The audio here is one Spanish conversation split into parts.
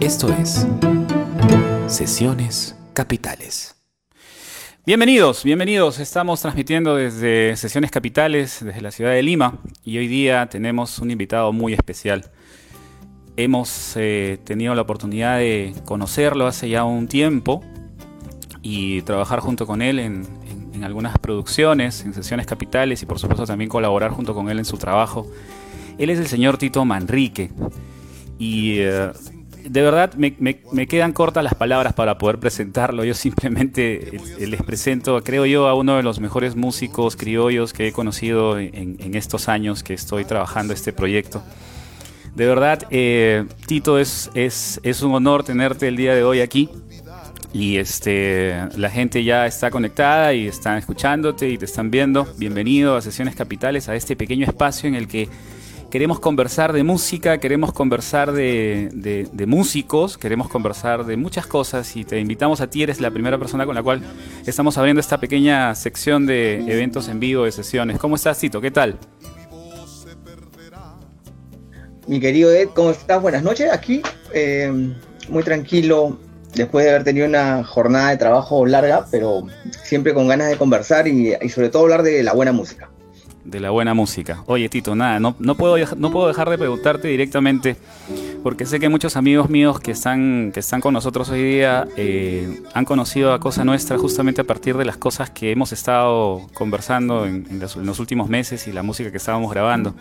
Esto es Sesiones Capitales. Bienvenidos, bienvenidos. Estamos transmitiendo desde Sesiones Capitales, desde la ciudad de Lima, y hoy día tenemos un invitado muy especial. Hemos eh, tenido la oportunidad de conocerlo hace ya un tiempo y trabajar junto con él en, algunas producciones, en sesiones capitales y por supuesto también colaborar junto con él en su trabajo. Él es el señor Tito Manrique y eh, de verdad me, quedan cortas las palabras para poder presentarlo. Yo simplemente les presento, creo yo, a uno de los mejores músicos criollos que he conocido en, estos años que estoy trabajando este proyecto. De verdad, eh, Tito, es, es, es un honor tenerte el día de hoy aquí. Y este, la gente ya está conectada y están escuchándote y te están viendo. Bienvenido a Sesiones Capitales, a este pequeño espacio en el que queremos conversar de música, queremos conversar de, músicos, queremos conversar de muchas cosas y te invitamos a ti, eres la primera persona con la cual estamos abriendo esta pequeña sección de eventos en vivo, de sesiones. ¿Cómo estás, Tito? ¿Qué tal? Mi querido Ed, ¿cómo estás? Buenas noches. Aquí, eh, muy tranquilo, después de haber tenido una jornada de trabajo larga, pero siempre con ganas de conversar y sobre todo hablar de la buena música de la buena música. Oye, Tito, nada, no, no, puedo, no puedo dejar de preguntarte directamente, porque sé que muchos amigos míos que están, que están con nosotros hoy día eh, han conocido a Cosa Nuestra justamente a partir de las cosas que hemos estado conversando en, los, últimos meses y la música que estábamos grabando.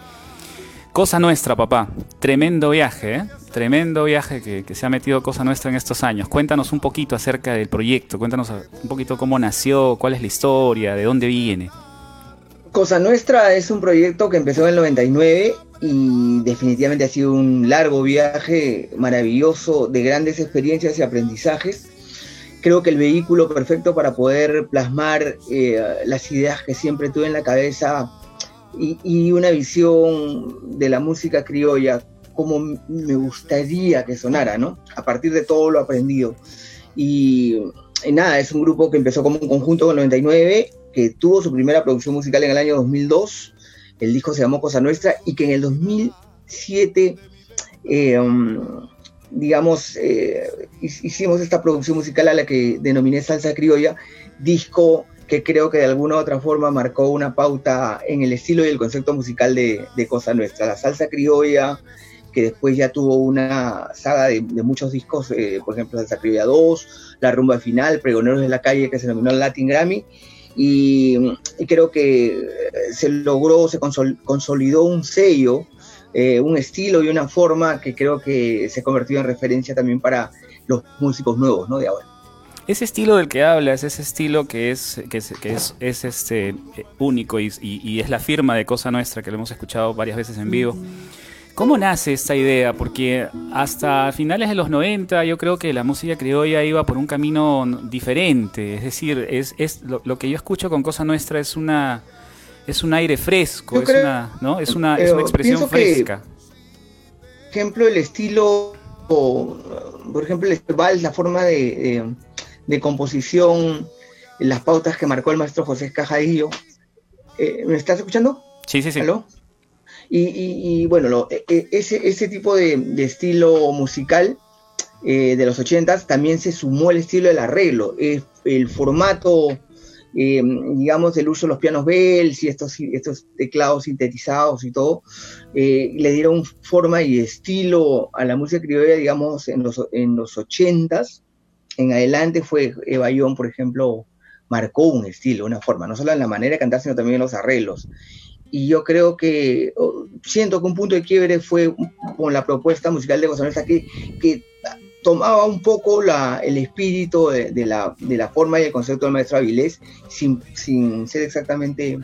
Cosa Nuestra, papá. Tremendo viaje, ¿eh? Tremendo viaje que, que, se ha metido Cosa Nuestra en estos años. Cuéntanos un poquito acerca del proyecto, cuéntanos un poquito cómo nació, cuál es la historia, de dónde viene. Cosa Nuestra es un proyecto que empezó en el 99 y definitivamente ha sido un largo viaje maravilloso de grandes experiencias y aprendizajes. Creo que el vehículo perfecto para poder plasmar eh, las ideas que siempre tuve en la cabeza y, una visión de la música criolla como me gustaría que sonara, ¿no? A partir de todo lo aprendido. Y, y nada, es un grupo que empezó como un conjunto el 99 que tuvo su primera producción musical en el año 2002, el disco se llamó Cosa Nuestra, y que en el 2007, eh, um, digamos, eh, hicimos esta producción musical a la que denominé Salsa Criolla, disco que creo que de alguna u otra forma marcó una pauta en el estilo y el concepto musical de, Cosa Nuestra. La salsa criolla, que después ya tuvo una saga de, muchos discos, eh, por ejemplo, Salsa Criolla 2, La Rumba Final, Pregoneros de la Calle, que se denominó Latin Grammy, y, creo que se logró, se consolidó un sello, eh, un estilo y una forma que creo que se convirtió en referencia también para los músicos nuevos ¿no? de ahora. Ese estilo del que hablas, ese estilo que es, que es, es, es este, único y, y, es la firma de Cosa Nuestra, que lo hemos escuchado varias veces en vivo. ¿Cómo nace esta idea? Porque hasta finales de los 90 yo creo que la música criolla iba por un camino diferente. Es decir, es, es lo, que yo escucho con Cosa Nuestra es una es un aire fresco, es, una, ¿no? es, una, es una expresión fresca. por ejemplo, el estilo, por ejemplo, el vals, la forma de, de, composición, las pautas que marcó el maestro José Cajadillo. Eh, ¿Me estás escuchando? Sí, sí, sí. Y, bueno, e, e, ese, ese, tipo de, estilo musical eh, de los ochentas también se sumó el estilo del arreglo, el formato, eh, digamos, el uso de los pianos bells y estos, estos teclados sintetizados y todo, eh, le dieron forma y estilo a la música criolla, digamos, en los, en los ochentas. En adelante fue Evayón, por ejemplo, marcó un estilo, una forma, no solo en la manera de cantar, sino también en los arreglos y yo creo que siento que un punto de quiebre fue con la propuesta musical de Gonzalo que, que tomaba un poco la, el espíritu de, la, de, la, forma y el concepto del maestro Avilés sin, sin ser exactamente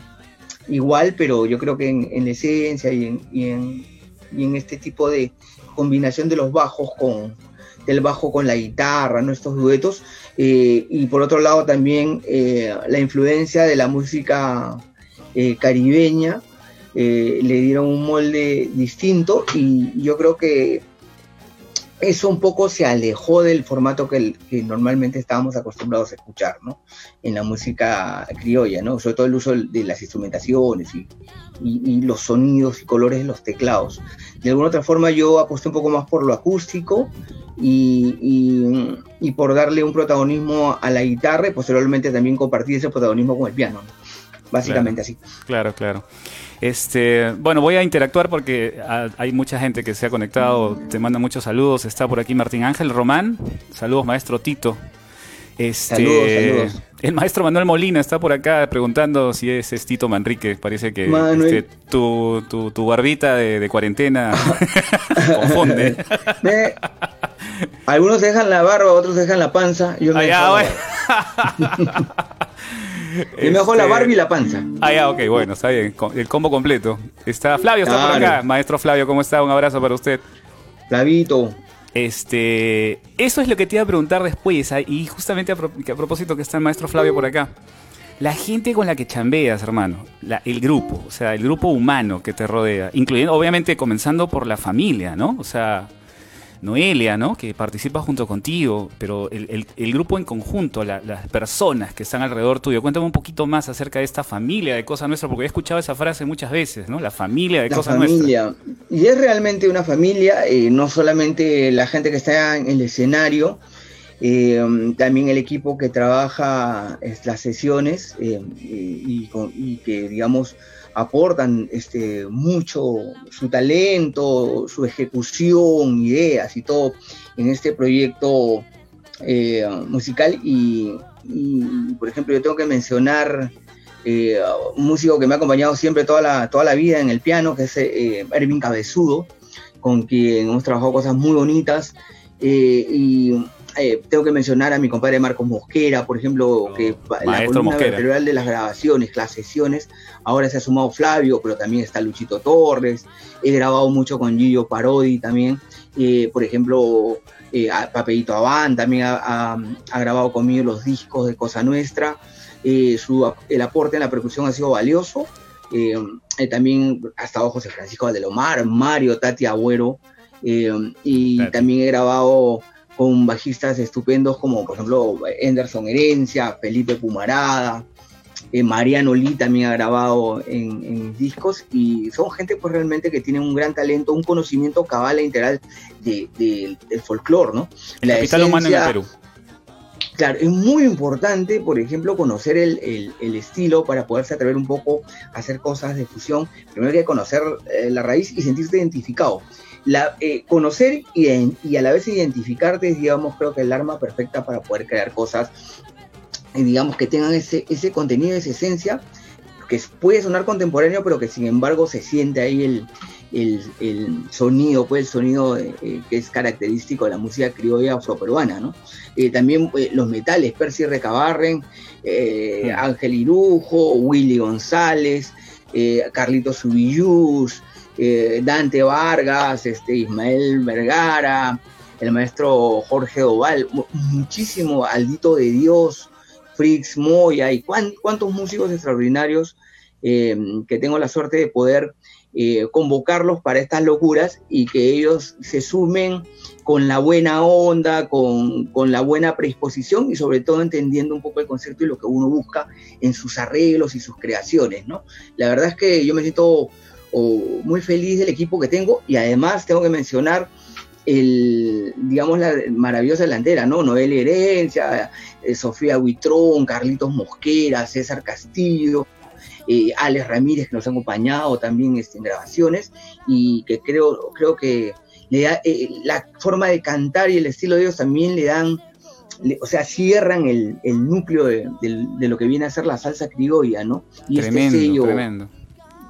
igual, pero yo creo que en, en esencia y en, y en, y en, este tipo de combinación de los bajos con del bajo con la guitarra, ¿no? estos duetos, eh, y por otro lado también eh, la influencia de la música eh, caribeña, eh, le dieron un molde distinto y yo creo que eso un poco se alejó del formato que, normalmente estábamos acostumbrados a escuchar, ¿no? En la música criolla, ¿no? Sobre todo el uso de las instrumentaciones y, los sonidos y colores de los teclados. De alguna otra forma yo aposté un poco más por lo acústico y, y, por darle un protagonismo a la guitarra y posteriormente también compartir ese protagonismo con el piano. Básicamente así. Claro, claro. Este, bueno, voy a interactuar porque hay mucha gente que se ha conectado, te manda muchos saludos. Está por aquí Martín Ángel Román. Saludos, maestro Tito. Este, saludos, saludos. El maestro Manuel Molina está por acá preguntando si es, Tito Manrique. Parece que este, tu, tu, barbita de, cuarentena confunde. algunos dejan la barba, otros dejan la panza. Yo me ah, y mejor la barba y la panza. Ah, ya, ok, bueno, está bien. El combo completo. Está Flavio, está por acá. Maestro Flavio, ¿cómo está? Un abrazo para usted. Flavito. Este, eso es lo que te iba a preguntar después, ah, y justamente a, propósito que está el maestro Flavio por acá. La gente con la que chambeas, hermano, el grupo, o sea, el grupo humano que te rodea, incluyendo, obviamente, comenzando por la familia, ¿no? O sea, Noelia, ¿no? Que participa junto contigo, pero el, grupo en conjunto, las personas que están alrededor tuyo. Cuéntame un poquito más acerca de esta familia de Cosa Nuestra, porque he escuchado esa frase muchas veces, ¿no? La familia de la Cosa familia. Y es realmente una familia, eh, no solamente la gente que está en el escenario, eh, también el equipo que trabaja las sesiones eh, y, y, que, digamos, aportan este, mucho su talento, su ejecución, ideas y todo en este proyecto eh, musical. Y, por ejemplo, yo tengo que mencionar eh, un músico que me ha acompañado siempre toda la, toda la vida en el piano, que es eh, Erwin Cabezudo, con quien hemos trabajado cosas muy bonitas. y eh, tengo que mencionar a mi compadre Marcos Mosquera, por ejemplo, oh, que la columna vertebral de las grabaciones, las sesiones, ahora se ha sumado Flavio, pero también está Luchito Torres, he grabado mucho con Gillo Parodi también, eh, por ejemplo, eh, Papelito Abán también ha, grabado conmigo los discos de Cosa Nuestra, su, el aporte en la percusión ha sido valioso, también ha estado José Francisco Valdelomar, Mario, Tati Agüero, y también he grabado con bajistas estupendos como por ejemplo Anderson Herencia, Felipe Pumarada, eh, Mariano Lee también ha grabado en, discos y son gente pues realmente que tiene un gran talento, un conocimiento cabal e integral de, del folclore, ¿no? La capital humano en el Perú. Claro, es muy importante, por ejemplo, conocer el, estilo para poderse atrever un poco a hacer cosas de fusión. Primero hay que conocer eh, la raíz y sentirse identificado la, eh, conocer y, a la vez identificarte es, digamos, creo que el arma perfecta para poder crear cosas, eh, digamos, que tengan ese, ese contenido, esa esencia, que puede sonar contemporáneo, pero que sin embargo se siente ahí el, sonido, pues el sonido eh, que es característico de la música criolla afroperuana, ¿no? también los metales, Percy Recabarren, Ángel Irujo, Willy González, Carlitos Subillus, eh, Dante Vargas, este, Ismael Vergara, el maestro Jorge Oval, muchísimo, Aldito de Dios, Fritz Moya y cuántos músicos extraordinarios eh, que tengo la suerte de poder eh, convocarlos para estas locuras y que ellos se sumen con la buena onda, con, con, la buena predisposición y sobre todo entendiendo un poco el concepto y lo que uno busca en sus arreglos y sus creaciones, ¿no? La verdad es que yo me siento muy feliz del equipo que tengo y además tengo que mencionar el, digamos, la maravillosa delantera, ¿no? Noel Herencia, eh, Sofía Huitrón, Carlitos Mosquera, César Castillo, eh, Alex Ramírez que nos ha acompañado también este, en grabaciones y que creo, creo que le da, eh, la forma de cantar y el estilo de ellos también le dan, o sea, cierran el, núcleo de, lo que viene a ser la salsa criolla, ¿no? Y este tremendo, tremendo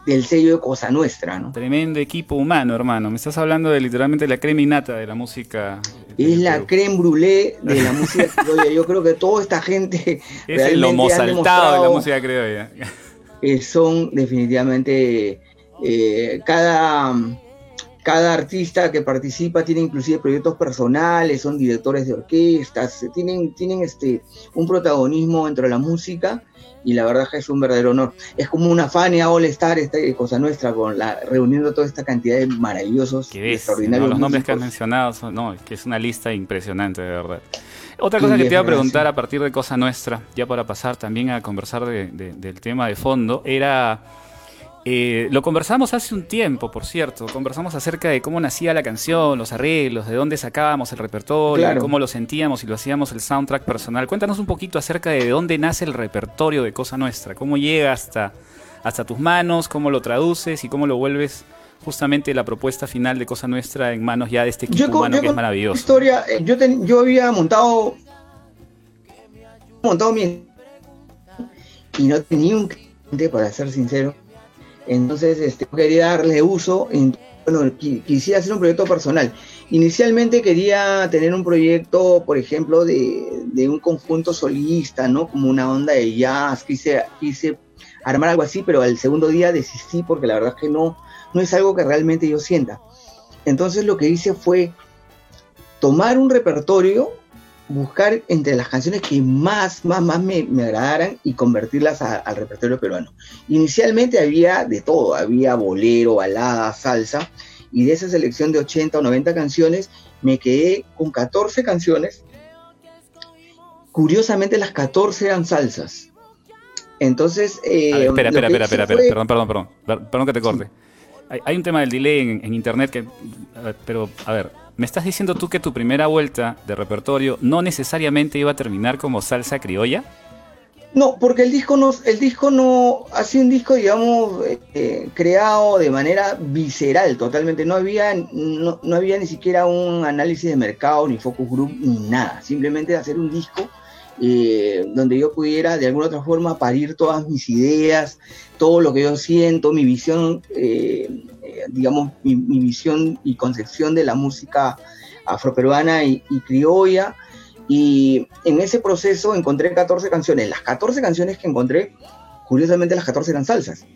del sello de Cosa Nuestra, ¿no? Tremendo equipo humano, hermano. Me estás hablando de literalmente la creminata de la música. Es la creme brûlée de la música criolla. Yo creo que toda esta gente. Es el lomo saltado de la música criolla. son definitivamente. Eh, cada, cada artista que participa tiene inclusive proyectos personales, son directores de orquestas, tienen, tienen este, un protagonismo dentro de la música y la verdad que es un verdadero honor. Es como una Fania All Star, esta cosa nuestra, con la reuniendo toda esta cantidad de maravillosos, extraordinarios. Los nombres que has mencionado, son, no, que es una lista impresionante, de verdad. Otra cosa que te iba a preguntar a partir de Cosa Nuestra, ya para pasar también a conversar del tema de fondo, era Eh, lo conversamos hace un tiempo, por cierto. Conversamos acerca de cómo nacía la canción, los arreglos, de dónde sacábamos el repertorio, cómo lo sentíamos y lo hacíamos el soundtrack personal. Cuéntanos un poquito acerca de dónde nace el repertorio de Cosa Nuestra, cómo llega hasta, hasta tus manos, cómo lo traduces y cómo lo vuelves justamente la propuesta final de Cosa Nuestra en manos ya de este equipo humano que es maravilloso. Historia, eh, yo, yo había montado montado mi y no tenía un cliente para ser sincero entonces, este, quería darle uso, en, bueno, quisiera hacer un proyecto personal. Inicialmente quería tener un proyecto, por ejemplo, de, un conjunto solista, ¿no? Como una onda de jazz, quise, quise armar algo así, pero al segundo día desistí porque la verdad es que no, no es algo que realmente yo sienta. Entonces lo que hice fue tomar un repertorio buscar entre las canciones que más, más, más me, agradaran y convertirlas al repertorio peruano. Inicialmente había de todo, había bolero, balada, salsa, y de esa selección de 80 o 90 canciones me quedé con 14 canciones. Curiosamente las 14 eran salsas. Entonces... Eh, espera, espera, espera, espera, perdón, perdón, perdón, perdón que te corte. Hay, un tema del delay en, en internet que... Pero, a ver, ¿Me estás diciendo tú que tu primera vuelta de repertorio no necesariamente iba a terminar como salsa criolla? No, porque el disco no, el disco no, ha sido un disco, digamos, eh, creado de manera visceral totalmente. No había, no, había ni siquiera un análisis de mercado, ni focus group, ni nada. Simplemente hacer un disco eh, donde yo pudiera de alguna otra forma parir todas mis ideas, todo lo que yo siento, mi visión eh, digamos, mi, visión y concepción de la música afroperuana y, y criolla. Y en ese proceso encontré 14 canciones. Las 14 canciones que encontré, curiosamente las 14 eran salsas.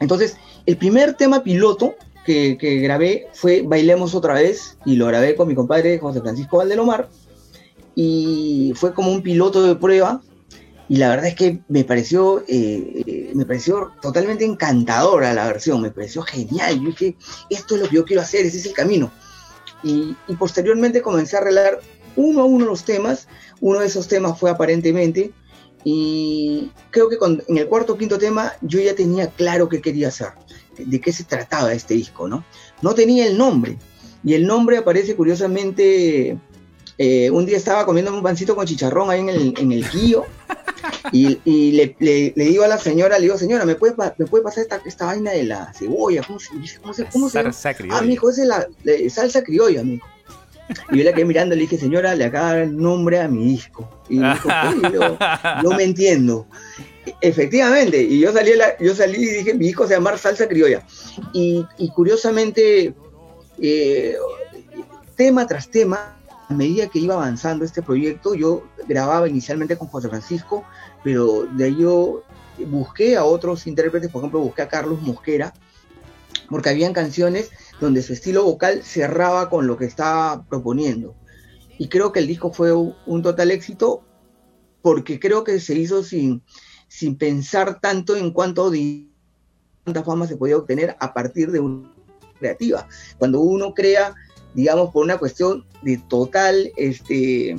Entonces, el primer tema piloto que, que, grabé fue Bailemos otra vez y lo grabé con mi compadre José Francisco Valdelomar y fue como un piloto de prueba y la verdad es que me pareció, eh, eh, me pareció totalmente encantadora la versión, me pareció genial. Yo dije, esto es lo que yo quiero hacer, ese es el camino. Y, posteriormente comencé a arreglar uno a uno los temas. Uno de esos temas fue aparentemente. Y creo que en el cuarto o quinto tema yo ya tenía claro qué quería hacer, de qué se trataba este disco, ¿no? No tenía el nombre. Y el nombre aparece curiosamente. Eh, un día estaba comiendo un pancito con chicharrón ahí en el, en el Quío y, le, digo a la señora, le digo, señora, ¿me puede, me puede pasar esta, esta vaina de la cebolla? ¿Cómo se, cómo se, cómo se salsa criolla. Ah, mijo, esa es la, salsa criolla, mijo. Y yo la quedé mirando le dije, señora, le acaba de dar nombre a mi disco. Y me dijo, no me entiendo. Efectivamente, y yo salí, yo salí y dije, mi disco se llama Salsa Criolla. Y, curiosamente, eh, tema tras tema, a medida que iba avanzando este proyecto, yo grababa inicialmente con José Francisco, pero de yo busqué a otros intérpretes, por ejemplo, busqué a Carlos Mosquera, porque habían canciones donde su estilo vocal cerraba con lo que estaba proponiendo. Y creo que el disco fue un total éxito porque creo que se hizo sin, sin pensar tanto en cuánto cuánta fama se podía obtener a partir de una creativa. Cuando uno crea digamos, por una cuestión de total este,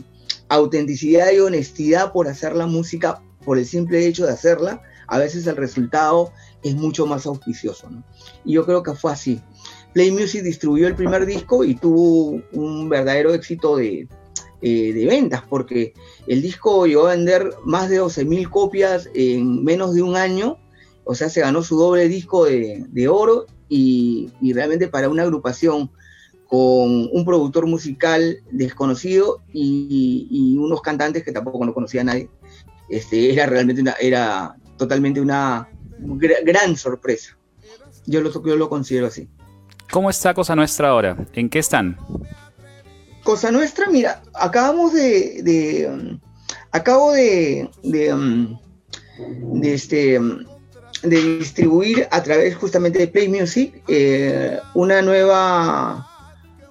autenticidad y honestidad por hacer la música, por el simple hecho de hacerla, a veces el resultado es mucho más auspicioso. Y yo creo que fue así. Play Music distribuyó el primer disco y tuvo un verdadero éxito eh, de, ventas, porque el disco llegó a vender más de 12.000 copias en menos de un año, o sea, se ganó su doble disco de, oro y, y, realmente para una agrupación con un productor musical desconocido y, unos cantantes que tampoco no conocía a nadie. Este, era realmente una, era totalmente una gran sorpresa. Yo lo, yo lo considero así. ¿Cómo está Cosa Nuestra ahora? ¿En qué están? Cosa Nuestra, mira, acabamos de, de um, acabo de, de, um, de este um, de distribuir a través justamente de Play Music eh, una nueva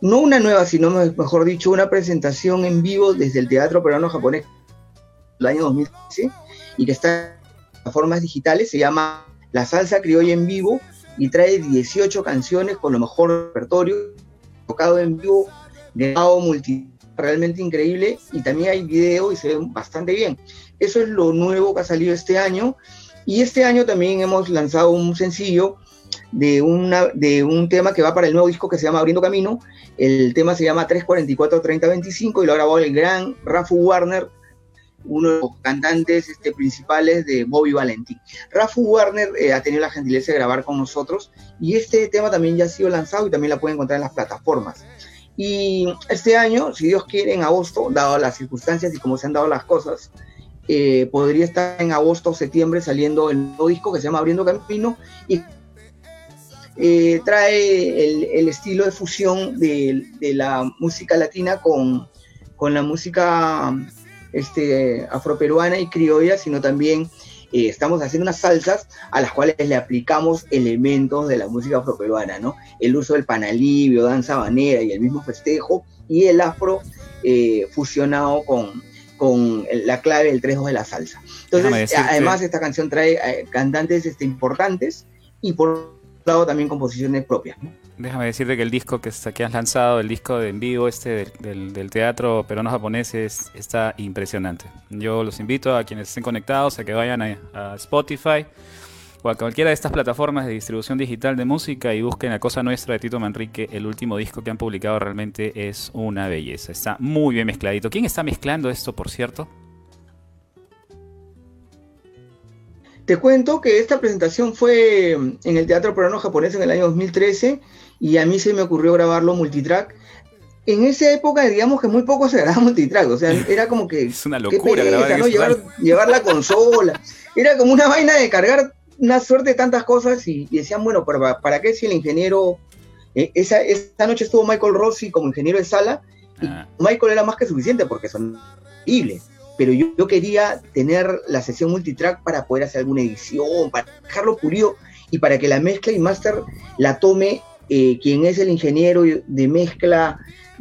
no una nueva, sino mejor dicho, una presentación en vivo desde el Teatro Peruano Japonés del año 2015 y que está en plataformas digitales, se llama La Salsa Criolla en Vivo y trae 18 canciones con lo mejor repertorio, tocado en vivo, grabado multi realmente increíble y también hay video y se ve bastante bien. Eso es lo nuevo que ha salido este año Y este año también hemos lanzado un sencillo de, una, de un tema que va para el nuevo disco que se llama Abriendo Camino. El tema se llama 344-3025 y lo grabó el gran Rafu Warner, uno de los cantantes este, principales de Bobby Valentín. Rafu Warner eh, ha tenido la gentileza de grabar con nosotros y este tema también ya ha sido lanzado y también la pueden encontrar en las plataformas. Y este año, si Dios quiere, en agosto, dado las circunstancias y cómo se han dado las cosas, eh, podría estar en agosto o septiembre saliendo el nuevo disco que se llama Abriendo Camino y eh, trae el, estilo de fusión de, la música latina con, con la música este, afroperuana y criolla, sino también eh, estamos haciendo unas salsas a las cuales le aplicamos elementos de la música afroperuana, ¿no? El uso del panalivio, danza banera y el mismo festejo, y el afro eh, fusionado con, con la clave del 3-2 de la salsa. Entonces, además, esta canción trae cantantes este, importantes y por también composiciones propias. Déjame decirte que el disco que, que has lanzado, el disco de en vivo este del, teatro peruano japonés está impresionante. Yo los invito a quienes estén conectados a que vayan a, Spotify o a cualquiera de estas plataformas de distribución digital de música y busquen La Cosa Nuestra de Tito Manrique. El último disco que han publicado realmente es una belleza. Está muy bien mezcladito. ¿Quién está mezclando esto, por cierto? Te cuento que esta presentación fue en el Teatro Peruano Japonés en el año 2013 y a mí se me ocurrió grabarlo multitrack. En esa época, digamos que muy poco se grababa multitrack, o sea, era como que... es una locura grabar ¿no? llevar, la consola. Era como una vaina de cargar una suerte de tantas cosas y, decían, bueno, ¿para, ¿para qué si el ingeniero... Eh, esa, esa noche estuvo Michael Rossi como ingeniero de sala y ah. Michael era más que suficiente porque son increíbles pero yo, quería tener la sesión multitrack para poder hacer alguna edición, para dejarlo pulido y para que la mezcla y master la tome eh, quien es el ingeniero de mezcla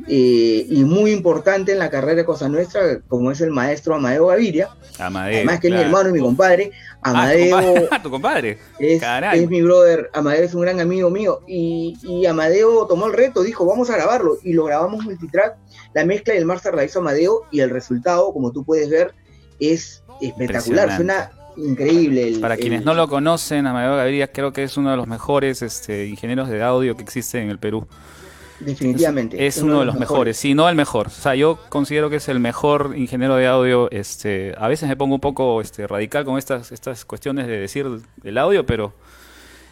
eh, y muy importante en la carrera de Cosa Nuestra, como es el maestro Amadeo Gaviria. Además que es mi hermano y mi compadre. Amadeo. Ah, tu compadre. Es, es, mi brother. Amadeo es un gran amigo mío. Y, y, Amadeo tomó el reto, dijo, vamos a grabarlo. Y lo grabamos multitrack. La mezcla y el master la hizo Amadeo. Y el resultado, como tú puedes ver, es espectacular. Suena increíble. Para quienes no lo conocen, Amadeo Gaviria creo que es uno de los mejores este, ingenieros de audio que existe en el Perú. Definitivamente. Es, uno, de los mejores. si no el mejor. O sea, yo considero que es el mejor ingeniero de audio. Este, a veces me pongo un poco este, radical con estas, estas cuestiones de decir el audio, pero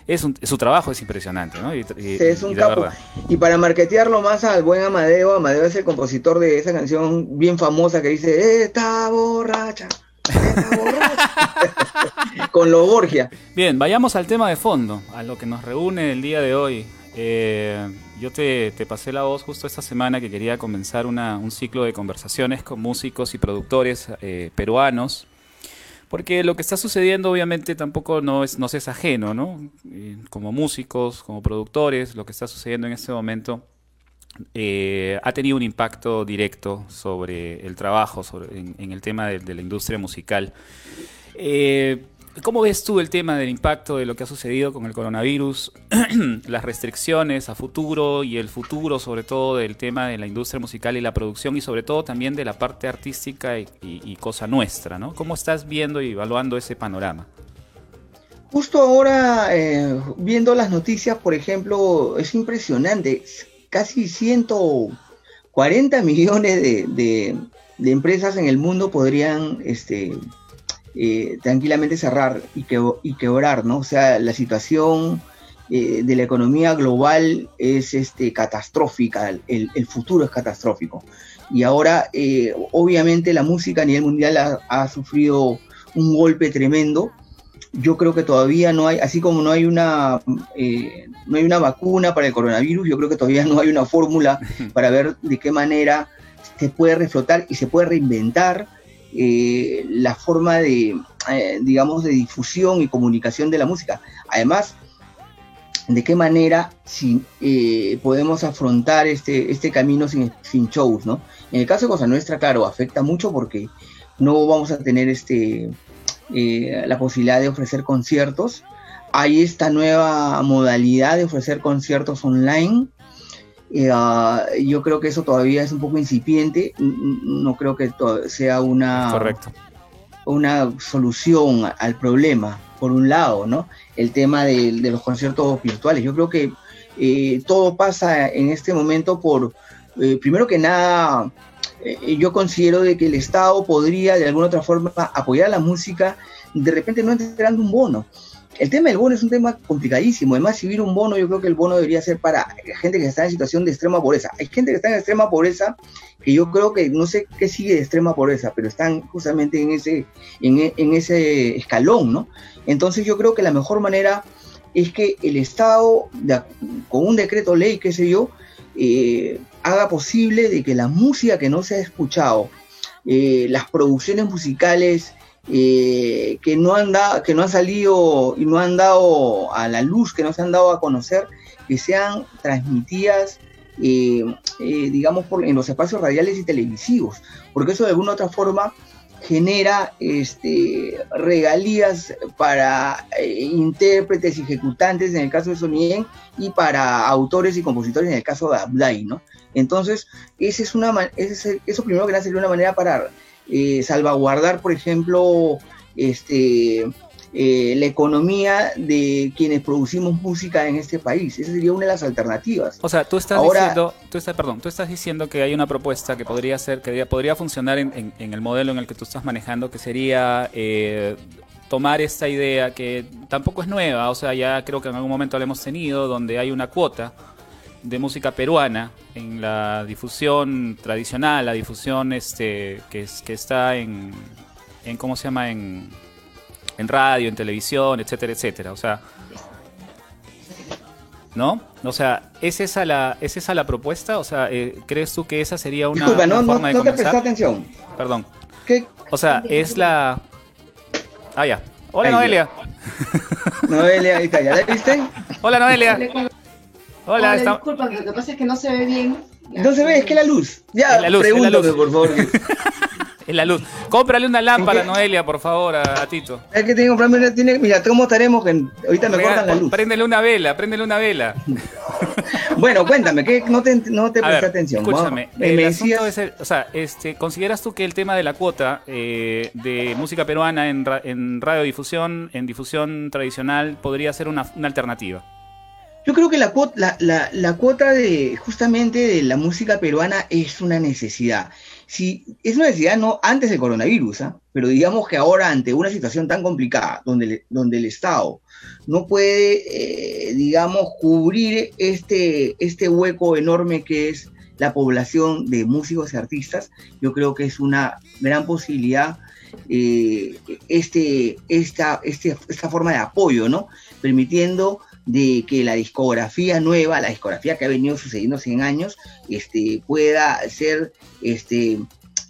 es su trabajo es impresionante, ¿no? Y, es un capo. Y para marketearlo más al buen Amadeo, Amadeo es el compositor de esa canción bien famosa que dice, está borracha. Con lo Borgia. Bien, vayamos al tema de fondo, a lo que nos reúne el día de hoy. Eh, yo te, pasé la voz justo esta semana que quería comenzar un ciclo de conversaciones con músicos y productores eh, peruanos, porque lo que está sucediendo obviamente tampoco no es, no es ajeno, ¿no? Eh, como músicos, como productores, lo que está sucediendo en este momento ha tenido un impacto directo sobre el trabajo, en, el tema de, la industria musical. ¿Cómo ves tú el tema del impacto de lo que ha sucedido con el coronavirus, las restricciones a futuro y el futuro sobre todo del tema de la industria musical y la producción y sobre todo también de la parte artística y, cosa nuestra. ¿Cómo estás viendo y evaluando ese panorama? Justo ahora, eh, viendo las noticias, por ejemplo, es impresionante, casi 140 millones de, de empresas en el mundo podrían... Este, eh, tranquilamente cerrar y, que, y quebrar, ¿no? O sea, la situación eh, de la economía global es este, catastrófica, el, el futuro es catastrófico. Y ahora, eh, obviamente, la música a nivel mundial ha, sufrido un golpe tremendo. Yo creo que todavía no hay, así como no hay una, no hay una vacuna para el coronavirus, yo creo que todavía no hay una fórmula para ver de qué manera se puede reflotar y se puede reinventar eh, la forma de, eh, digamos, de difusión y comunicación de la música. Además, de qué manera si, eh, podemos afrontar este, este camino sin, sin, shows, ¿no? En el caso de Cosa Nuestra, claro, afecta mucho porque no vamos a tener este, la posibilidad de ofrecer conciertos. Hay esta nueva modalidad de ofrecer conciertos online Ah, yo creo que eso todavía es un poco incipiente, no creo que sea una, Correcto. una solución al problema. por un lado, ¿no? El tema de, los conciertos virtuales. Yo creo que eh, todo pasa en este momento por, eh, primero que nada, eh, yo considero de que el Estado podría de alguna otra forma apoyar a la música, de repente no entregando un bono. El tema del bono es un tema complicadísimo. Además, si hubiera un bono, yo creo que el bono debería ser para gente que está en situación de extrema pobreza. Hay gente que está en extrema pobreza que yo creo que no sé qué sigue de extrema pobreza, pero están justamente en ese, en, ese escalón, ¿no? Entonces yo creo que la mejor manera es que el Estado, con un decreto ley, qué sé yo, eh, haga posible de que la música que no se ha escuchado, eh, las producciones musicales eh, que, no han que no han salido y no han dado a la luz, que no se han dado a conocer, que sean transmitidas, digamos, por, en los espacios radiales y televisivos, porque eso de alguna otra forma genera este, regalías para eh, intérpretes y ejecutantes en el caso de Sonien y para autores y compositores en el caso de Abdai, ¿no? Entonces, ese es una, ese, eso primero que nada sería una manera para eh, salvaguardar, por ejemplo, este, eh, la economía de quienes producimos música en este país. Esa sería una de las alternativas. O sea, tú estás diciendo, tú estás, perdón, tú estás diciendo que hay una propuesta que podría ser, que podría funcionar en, el modelo en el que tú estás manejando, que sería eh, tomar esta idea que tampoco es nueva, o sea, ya creo que en algún momento la hemos tenido, donde hay una cuota de música peruana en la difusión tradicional, la difusión este que, que está en, en ¿cómo se llama? en en radio, en televisión, etcétera, etcétera. O sea, ¿no? O sea, ¿es esa la, ¿es esa la propuesta? O sea, eh, ¿crees tú que esa sería una, Disculpa, no, forma no, no te presté atención. Perdón. ¿Qué? O sea, es la... Ah, ya. Hola, Noelia. Noelia, ahí está, ¿ya la viste? Hola, Noelia. Hola, Hola disculpa, lo que pasa es que no se ve bien. No se ve, es que la luz. Ya, la luz, pregúntame, por favor. Es la luz. Cómprale una lámpara, Noelia, por favor, a, Tito. Es que tengo que comprarme tiene, mira, ¿cómo estaremos? Que ahorita me cortan la luz. Préndele una vela, préndele una vela. bueno, cuéntame, que no te, no te presté atención. Escúchame, el asunto es o sea, este, ¿consideras tú que el tema de la cuota eh, de música peruana en, en radiodifusión, en difusión tradicional, podría ser una, una alternativa? Yo creo que la la, la, la, cuota de justamente de la música peruana es una necesidad. Si, es una necesidad no antes del coronavirus, ¿ah? pero digamos que ahora ante una situación tan complicada, donde, donde el Estado no puede, eh, digamos, cubrir este, este hueco enorme que es la población de músicos y artistas, yo creo que es una gran posibilidad eh, este, esta, este, esta forma de apoyo, ¿no? Permitiendo de que la discografía nueva, la discografía que ha venido sucediendo 100 años, este, pueda ser, este,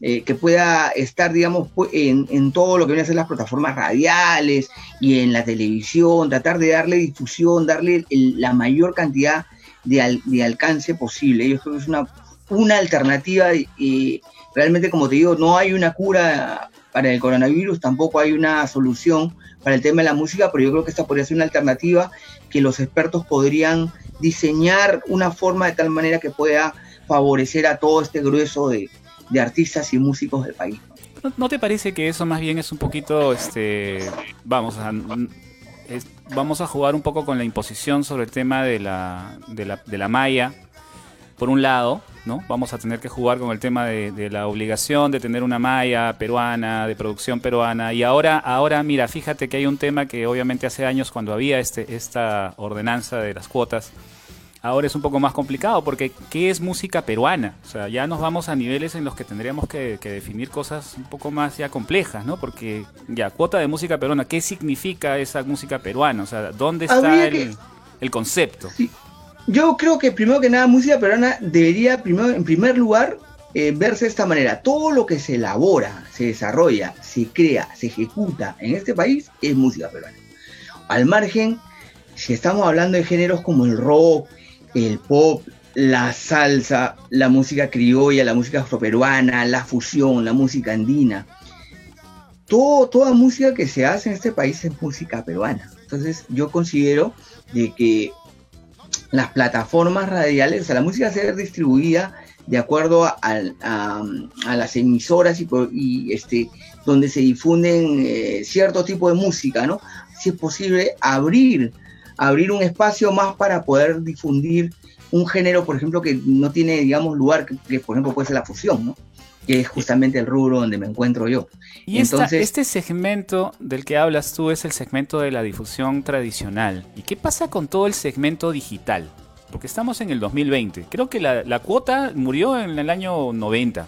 eh, que pueda estar, digamos, en, en, todo lo que vienen a ser las plataformas radiales y en la televisión, tratar de darle difusión, darle la mayor cantidad de, de, alcance posible. Yo creo que es una, una alternativa y realmente, como te digo, no hay una cura para el coronavirus, tampoco hay una solución para el tema de la música, pero yo creo que esta podría ser una alternativa que los expertos podrían diseñar una forma de tal manera que pueda favorecer a todo este grueso de, artistas y músicos del país. ¿No, te parece que eso más bien es un poquito, este, vamos a, vamos a jugar un poco con la imposición sobre el tema de la, de la, de la malla, por un lado, ¿no? Vamos a tener que jugar con el tema de, la obligación de tener una malla peruana, de producción peruana. Y ahora, ahora, mira, fíjate que hay un tema que obviamente hace años cuando había este, esta ordenanza de las cuotas, ahora es un poco más complicado porque ¿qué es música peruana? O sea, ya nos vamos a niveles en los que tendríamos que, definir cosas un poco más ya complejas, ¿no? Porque ya, cuota de música peruana, ¿qué significa esa música peruana? O sea, ¿dónde está el, el, concepto? Yo creo que primero que nada música peruana debería primero, en primer lugar eh, verse de esta manera. Todo lo que se elabora, se desarrolla, se crea, se ejecuta en este país es música peruana. Al margen, si estamos hablando de géneros como el rock, el pop, la salsa, la música criolla, la música afroperuana, la fusión, la música andina, todo, toda música que se hace en este país es música peruana. Entonces yo considero de que las plataformas radiales, o sea, la música ser distribuida de acuerdo a, las emisoras y, este, donde se difunden eh, cierto tipo de música, ¿no? Si es posible abrir, abrir un espacio más para poder difundir un género, por ejemplo, que no tiene, digamos, lugar, que, por ejemplo puede ser la fusión, ¿no? Que es justamente el rubro donde me encuentro yo. Y Entonces, este segmento del que hablas tú es el segmento de la difusión tradicional. ¿Y qué pasa con todo el segmento digital? porque estamos en el 2020. Creo que la, cuota murió en el año 90,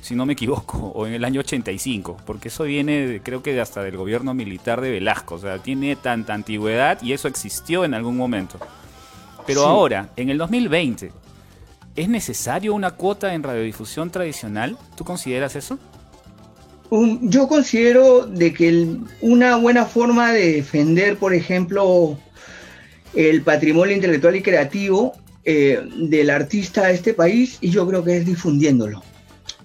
si no me equivoco, o en el año 85, porque eso viene, creo que hasta del gobierno militar de Velasco, o sea, tiene tanta antigüedad y eso existió en algún momento. Pero ahora, en el 2020, ¿es necesario una cuota en radiodifusión tradicional? ¿Tú consideras eso? yo considero de que una buena forma de defender, por ejemplo, el patrimonio intelectual y creativo eh, del artista de este país y yo creo que es difundiéndolo.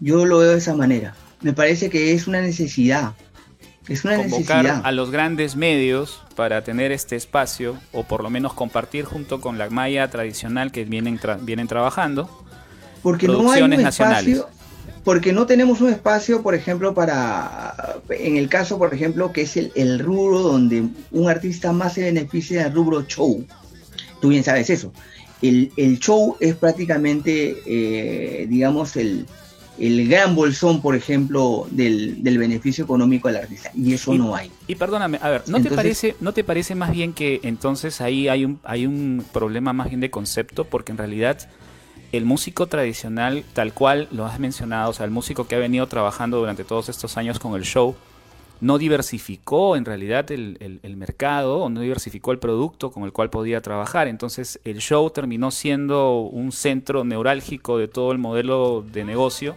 Yo lo veo de esa manera. Me parece que es una necesidad. Es una Convocar a los grandes medios para tener este espacio o por lo menos compartir junto con la maya tradicional que vienen, vienen trabajando. Porque no hay un espacio, porque no tenemos un espacio, por ejemplo, para, en el caso, por ejemplo, que es el, rubro donde un artista más se beneficia del rubro show. Tú bien sabes eso. El, show es prácticamente, eh, digamos, el, gran bolsón, por ejemplo, del, beneficio económico del artista. Y eso no hay. Y perdóname, a ver, ¿no, te parece, ¿no te parece más bien que entonces ahí hay un, hay un problema más bien de concepto? Porque en realidad el músico tradicional, tal cual lo has mencionado, o sea, el músico que ha venido trabajando durante todos estos años con el show, no diversificó en realidad el, mercado o no diversificó el producto con el cual podía trabajar. Entonces el show terminó siendo un centro neurálgico de todo el modelo de negocio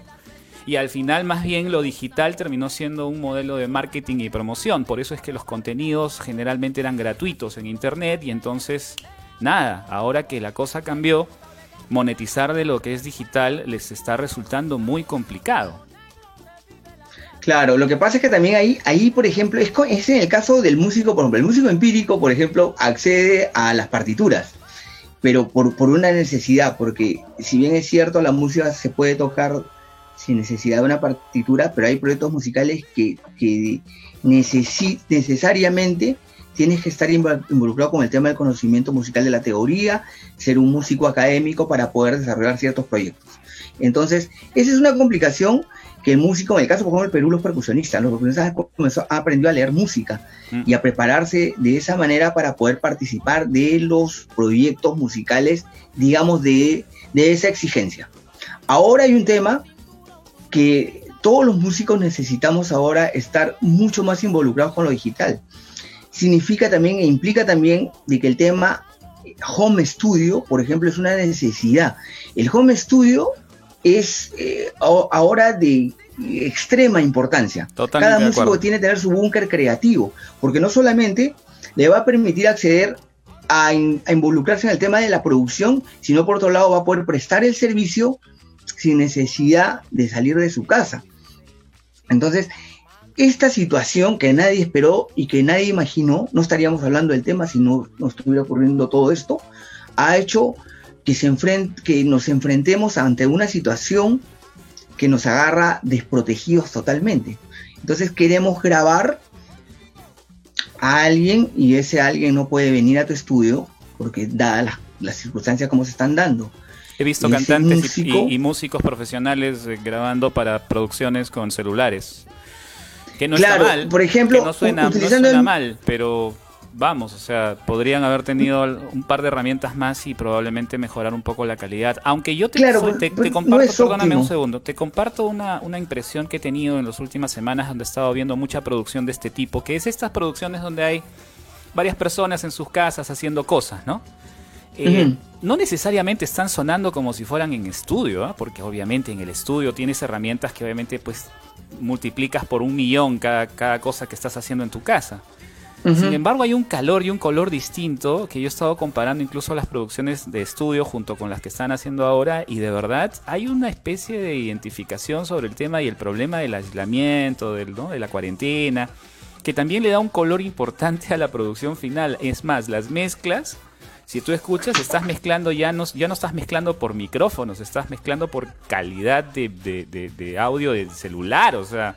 y al final más bien lo digital terminó siendo un modelo de marketing y promoción. Por eso es que los contenidos generalmente eran gratuitos en internet y entonces nada, ahora que la cosa cambió, monetizar de lo que es digital les está resultando muy complicado. Claro, lo que pasa es que también ahí, ahí por ejemplo, es, es en el caso del músico, por ejemplo, el músico empírico, por ejemplo, accede a las partituras, pero por, una necesidad, porque si bien es cierto, la música se puede tocar sin necesidad de una partitura, pero hay proyectos musicales que, que necesariamente tienes que estar involucrado con el tema del conocimiento musical de la teoría, ser un músico académico para poder desarrollar ciertos proyectos. Entonces, esa es una complicación que el músico, en el caso, por ejemplo, del Perú, los percusionistas, los percusionistas han aprendido a leer música mm. y a prepararse de esa manera para poder participar de los proyectos musicales, digamos, de, de esa exigencia. Ahora hay un tema que todos los músicos necesitamos ahora estar mucho más involucrados con lo digital significa también e implica también de que el tema home studio, por ejemplo, es una necesidad. El home studio es eh, ahora de extrema importancia. Cada músico tiene que tener su búnker creativo, porque no solamente le va a permitir acceder a, a, involucrarse en el tema de la producción, sino por otro lado va a poder prestar el servicio sin necesidad de salir de su casa. Entonces, esta situación que nadie esperó y que nadie imaginó, no estaríamos hablando del tema si no nos estuviera ocurriendo todo esto, ha hecho que, se que nos enfrentemos ante una situación que nos agarra desprotegidos totalmente. Entonces queremos grabar a alguien y ese alguien no puede venir a tu estudio porque dadas las, circunstancias como se están dando. He visto cantantes y, músicos profesionales eh, grabando para producciones con celulares. Que no está mal. Por ejemplo, no suena, utilizando mal, pero vamos, o sea, podrían haber tenido un par de herramientas más y probablemente mejorar un poco la calidad. Aunque yo te, te, comparto, perdóname un segundo, te comparto una, una impresión que he tenido en las últimas semanas donde he estado viendo mucha producción de este tipo, que es estas producciones donde hay varias personas en sus casas haciendo cosas, ¿no? Eh, no necesariamente están sonando como si fueran en estudio, ¿ah? porque obviamente en el estudio tienes herramientas que obviamente pues multiplicas por un millón cada, cada cosa que estás haciendo en tu casa. Sin embargo, hay un calor y un color distinto que yo he estado comparando incluso las producciones de estudio junto con las que están haciendo ahora y de verdad hay una especie de identificación sobre el tema y el problema del aislamiento, del, de la cuarentena, que también le da un color importante a la producción final. Es más, las mezclas si tú escuchas, estás mezclando, ya no, ya no estás mezclando por micrófonos, estás mezclando por calidad de, de, audio de celular, o sea,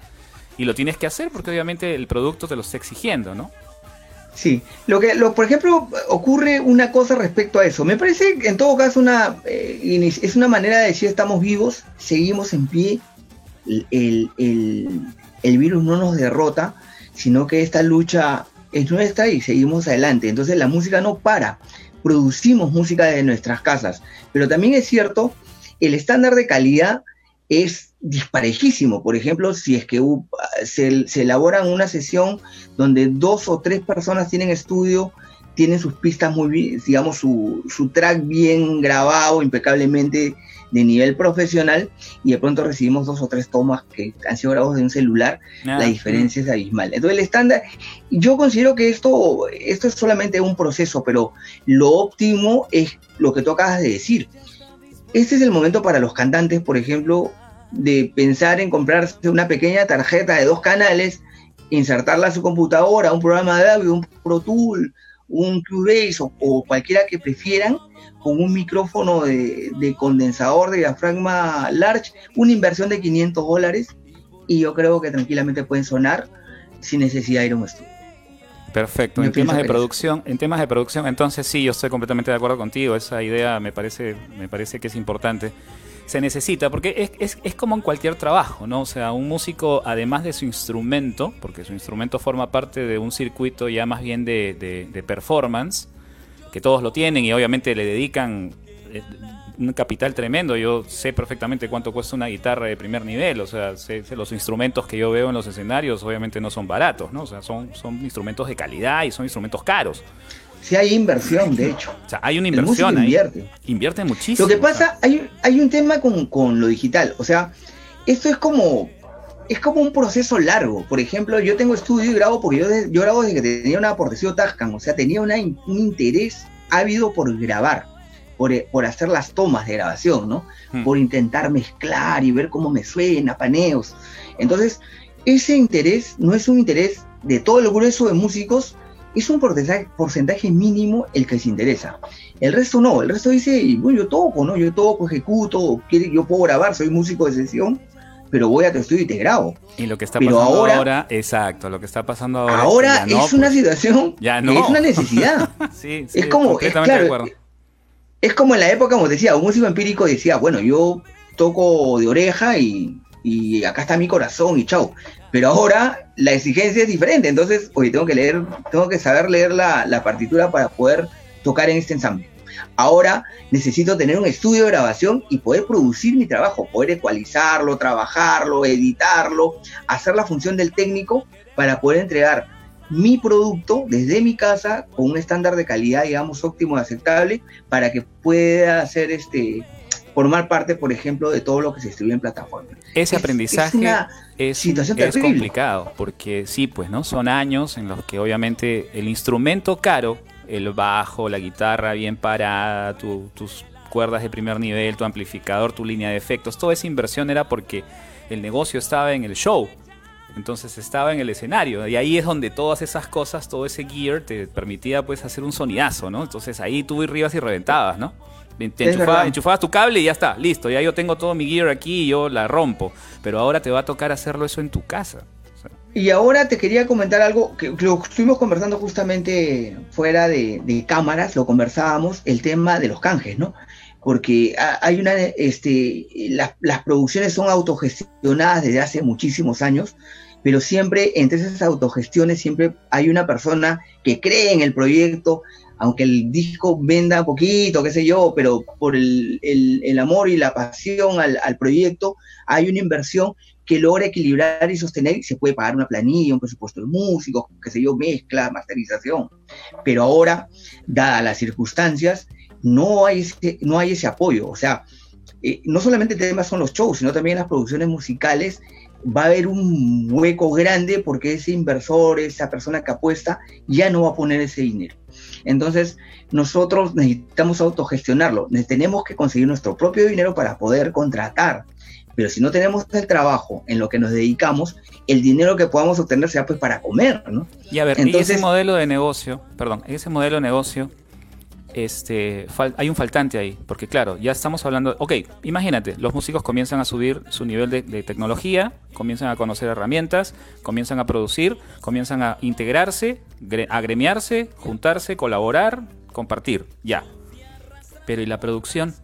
y lo tienes que hacer porque obviamente el producto te lo está exigiendo, ¿no? Sí, lo que, lo, por ejemplo, ocurre una cosa respecto a eso. Me parece en todo caso una, eh, es una manera de decir estamos vivos, seguimos en pie, el, el virus no nos derrota, sino que esta lucha es nuestra y seguimos adelante. Entonces la música no para producimos música de nuestras casas. Pero también es cierto, el estándar de calidad es disparejísimo. Por ejemplo, si es que se, se elabora una sesión donde dos o tres personas tienen estudio, tienen sus pistas muy bien, digamos, su, su track bien grabado impecablemente de nivel profesional y de pronto recibimos dos o tres tomas que han sido grabados de un celular, la diferencia es abismal. Entonces el estándar, yo considero que esto, esto es solamente un proceso, pero lo óptimo es lo que tú acabas de decir. Este es el momento para los cantantes, por ejemplo, de pensar en comprarse una pequeña tarjeta de dos canales, insertarla a su computadora, un programa de audio, un Pro Tool, un Cubase o, o cualquiera que prefieran, con un micrófono de, condensador de diafragma large, una inversión de 500 dólares y yo creo que tranquilamente pueden sonar sin necesidad de ir a un estudio. Perfecto. en temas de producción, en temas de producción, entonces sí, yo estoy completamente de acuerdo contigo. Esa idea me parece, me parece que es importante. Se necesita, porque es, es, como en cualquier trabajo, ¿no? O sea, un músico, además de su instrumento, porque su instrumento forma parte de un circuito ya más bien de, de performance, que todos lo tienen y obviamente le dedican eh, un capital tremendo. Yo sé perfectamente cuánto cuesta una guitarra de primer nivel, o sea, los instrumentos que yo veo en los escenarios obviamente no son baratos, ¿no? O sea, son, son instrumentos de calidad y son instrumentos caros. Sí hay inversión, de hecho. O sea, hay una inversión ahí. Invierte. Invierte muchísimo. Lo que pasa, hay, hay un tema con, con lo digital, o sea, esto es como es como un proceso largo. Por ejemplo, yo tengo estudio y grabo porque yo, yo grabo desde que tenía una aportación Tascan, o sea, tenía un interés ávido por grabar, por, por, hacer las tomas de grabación, ¿no? Hmm. Por intentar mezclar y ver cómo me suena, paneos. Entonces, ese interés no es un interés de todo el grueso de músicos, es un porcentaje, porcentaje mínimo el que se interesa. El resto no, el resto dice, bueno, yo toco, ¿no? Yo toco, ejecuto, yo puedo grabar, soy músico de sesión pero voy a tu estudio y te grabo. Y lo que está pasando ahora, exacto, lo que está pasando ahora. Ahora es, una situación, ya no. es una necesidad. sí, sí, es como, es, claro, es como en la época, como decía, un músico empírico decía, bueno, yo toco de oreja y, y acá está mi corazón y chao. Pero ahora la exigencia es diferente, entonces, oye, tengo que leer, tengo que saber leer la, la partitura para poder tocar en este ensamble. Ahora necesito tener un estudio de grabación y poder producir mi trabajo, poder ecualizarlo, trabajarlo, editarlo, hacer la función del técnico para poder entregar mi producto desde mi casa con un estándar de calidad, digamos, óptimo y aceptable para que pueda hacer este formar parte, por ejemplo, de todo lo que se distribuye en plataforma. Ese aprendizaje es, es complicado, porque sí, pues, ¿no? Son años en los que obviamente el instrumento caro el bajo, la guitarra bien parada, tus cuerdas de primer nivel, tu amplificador, tu línea de efectos. Toda esa inversión era porque el negocio estaba en el show. Entonces estaba en el escenario. Y ahí es donde todas esas cosas, todo ese gear te permitía pues hacer un sonidazo, ¿no? Entonces ahí tú ibas y reventabas, ¿no? Te enchufabas tu cable y ya está, listo. Ya yo tengo todo mi gear aquí y yo la rompo. Pero ahora te va a tocar hacerlo eso en tu casa. Y ahora te quería comentar algo que lo estuvimos conversando justamente fuera de, cámaras, lo conversábamos, el tema de los canjes, ¿no? Porque hay una, este, las producciones son autogestionadas desde hace muchísimos años, pero siempre entre esas autogestiones siempre hay una persona que cree en el proyecto, aunque el disco venda poquito, qué sé yo, pero por el, amor y la pasión al, al, proyecto, hay una inversión que logra equilibrar y sostener y se puede pagar una planilla, un presupuesto de músicos, qué sé yo, mezcla, masterización. Pero ahora, dadas las circunstancias, no hay ese, no hay ese apoyo. O sea, eh, no solamente el tema son los shows, sino también las producciones musicales va a haber un hueco grande porque ese inversor, esa persona que apuesta, ya no va a poner ese dinero. Entonces, nosotros necesitamos autogestionarlo, tenemos que conseguir nuestro propio dinero para poder contratar pero si no tenemos el trabajo en lo que nos dedicamos, el dinero que podamos obtener sea pues para comer, ¿no? Y a ver, ese modelo de negocio, perdón, ese modelo de negocio, este, hay un faltante ahí, porque claro, ya estamos hablando, ok, imagínate, los músicos comienzan a subir su nivel de, tecnología, comienzan a conocer herramientas, comienzan a producir, comienzan a integrarse, a gremiarse, juntarse, colaborar, compartir, ya. Pero ¿y la producción?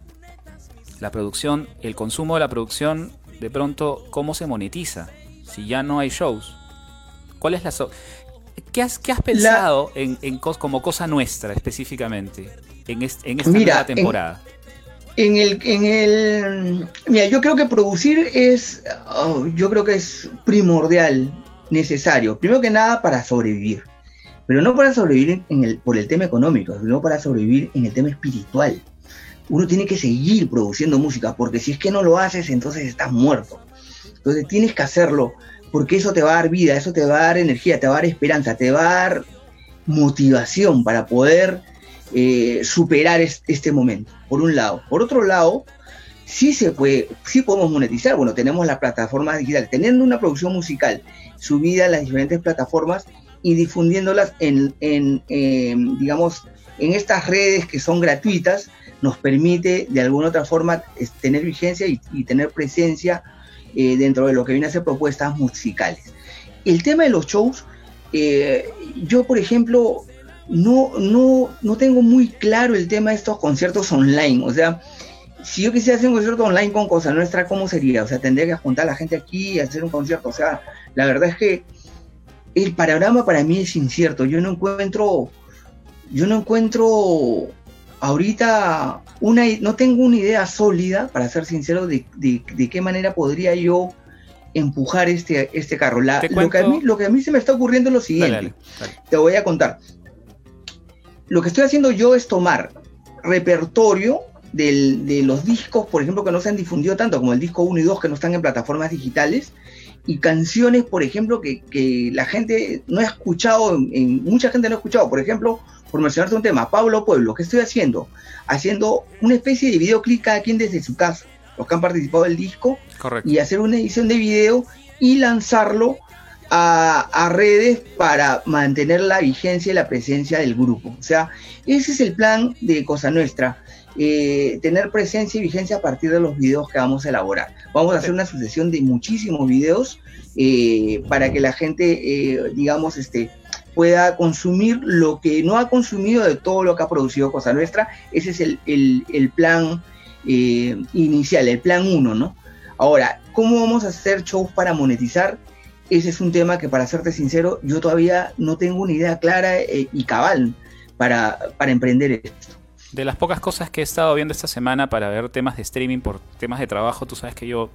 La producción, el consumo de la producción, de pronto, ¿cómo se monetiza? Si ya no hay shows. ¿Cuál es la... ¿Qué has, has pensado en, como cosa nuestra específicamente en, esta nueva temporada? En, el, en el. Mira, yo creo que producir es. Oh, yo creo que es primordial, necesario. Primero que nada para sobrevivir. Pero no para sobrevivir en el, por el tema económico, sino para sobrevivir en el tema espiritual. Uno tiene que seguir produciendo música, porque si es que no lo haces, entonces estás muerto. Entonces tienes que hacerlo porque eso te va a dar vida, eso te va a dar energía, te va a dar esperanza, te va a dar motivación para poder eh, superar este momento, por un lado. Por otro lado, sí se puede, sí podemos monetizar, bueno, tenemos las plataformas digitales, teniendo una producción musical subida a las diferentes plataformas y difundiéndolas en, digamos, en estas redes que son gratuitas, nos permite de alguna otra forma tener vigencia y tener presencia eh, dentro de lo que viene a ser propuestas musicales. El tema de los shows, eh, yo por ejemplo, no, no, no tengo muy claro el tema de estos conciertos online. O sea, si yo quisiera hacer un concierto online con Cosa Nuestra, ¿cómo sería? O sea, tendría que juntar a la gente aquí y hacer un concierto. O sea, la verdad es que el panorama para mí es incierto. Yo no encuentro, yo no encuentro ahorita una, no tengo una idea sólida, para ser sincero, de, qué manera podría yo empujar este, este carro. lo, que a mí, lo que a mí se me está ocurriendo es lo siguiente. Te voy a contar. Lo que estoy haciendo yo es tomar repertorio de los discos, por ejemplo, que no se han difundido tanto como el disco 1 y 2 que no están en plataformas digitales, y canciones, por ejemplo, que, la gente no ha escuchado, en, mucha gente no ha escuchado. Por ejemplo, por mencionarte un tema, Pablo Pueblo, ¿qué estoy haciendo? Haciendo una especie de videoclip cada quien desde su casa, los que han participado del disco, y hacer una edición de video y lanzarlo a, redes para mantener la vigencia y la presencia del grupo. O sea, ese es el plan de Cosa Nuestra. Eh, tener presencia y vigencia a partir de los videos que vamos a elaborar. Vamos a hacer una sucesión de muchísimos videos eh, para que la gente, eh, digamos, este, pueda consumir lo que no ha consumido de todo lo que ha producido Cosa Nuestra. Ese es el, plan eh, inicial, el plan 1, ¿no? Ahora, ¿cómo vamos a hacer shows para monetizar? Ese es un tema que, para serte sincero, yo todavía no tengo una idea clara eh, y cabal para, para emprender esto. De las pocas cosas que he estado viendo esta semana para ver temas de streaming por temas de trabajo, tú sabes que yo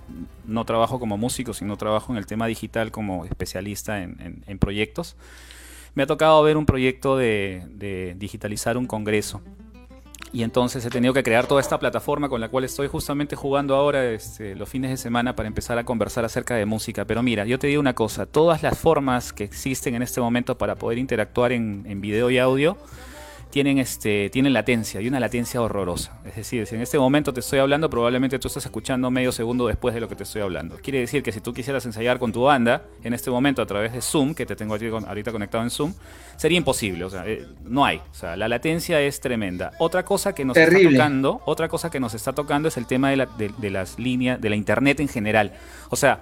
no trabajo como músico, sino trabajo en el tema digital como especialista en, en proyectos me ha tocado ver un proyecto de, digitalizar un congreso. Y entonces he tenido que crear toda esta plataforma con la cual estoy justamente jugando ahora este, los fines de semana para empezar a conversar acerca de música. Pero mira, yo te digo una cosa, todas las formas que existen en este momento para poder interactuar en, en video y audio, tienen, este, tienen latencia y una latencia horrorosa. Es decir, si en este momento te estoy hablando, probablemente tú estás escuchando medio segundo después de lo que te estoy hablando. Quiere decir que si tú quisieras ensayar con tu banda en este momento a través de Zoom, que te tengo ahorita conectado en Zoom, sería imposible. O sea, eh, no hay. O sea, la latencia es tremenda. Otra cosa que nos está tocando, otra cosa que nos está tocando es el tema de, de las líneas, de la internet en general. O sea,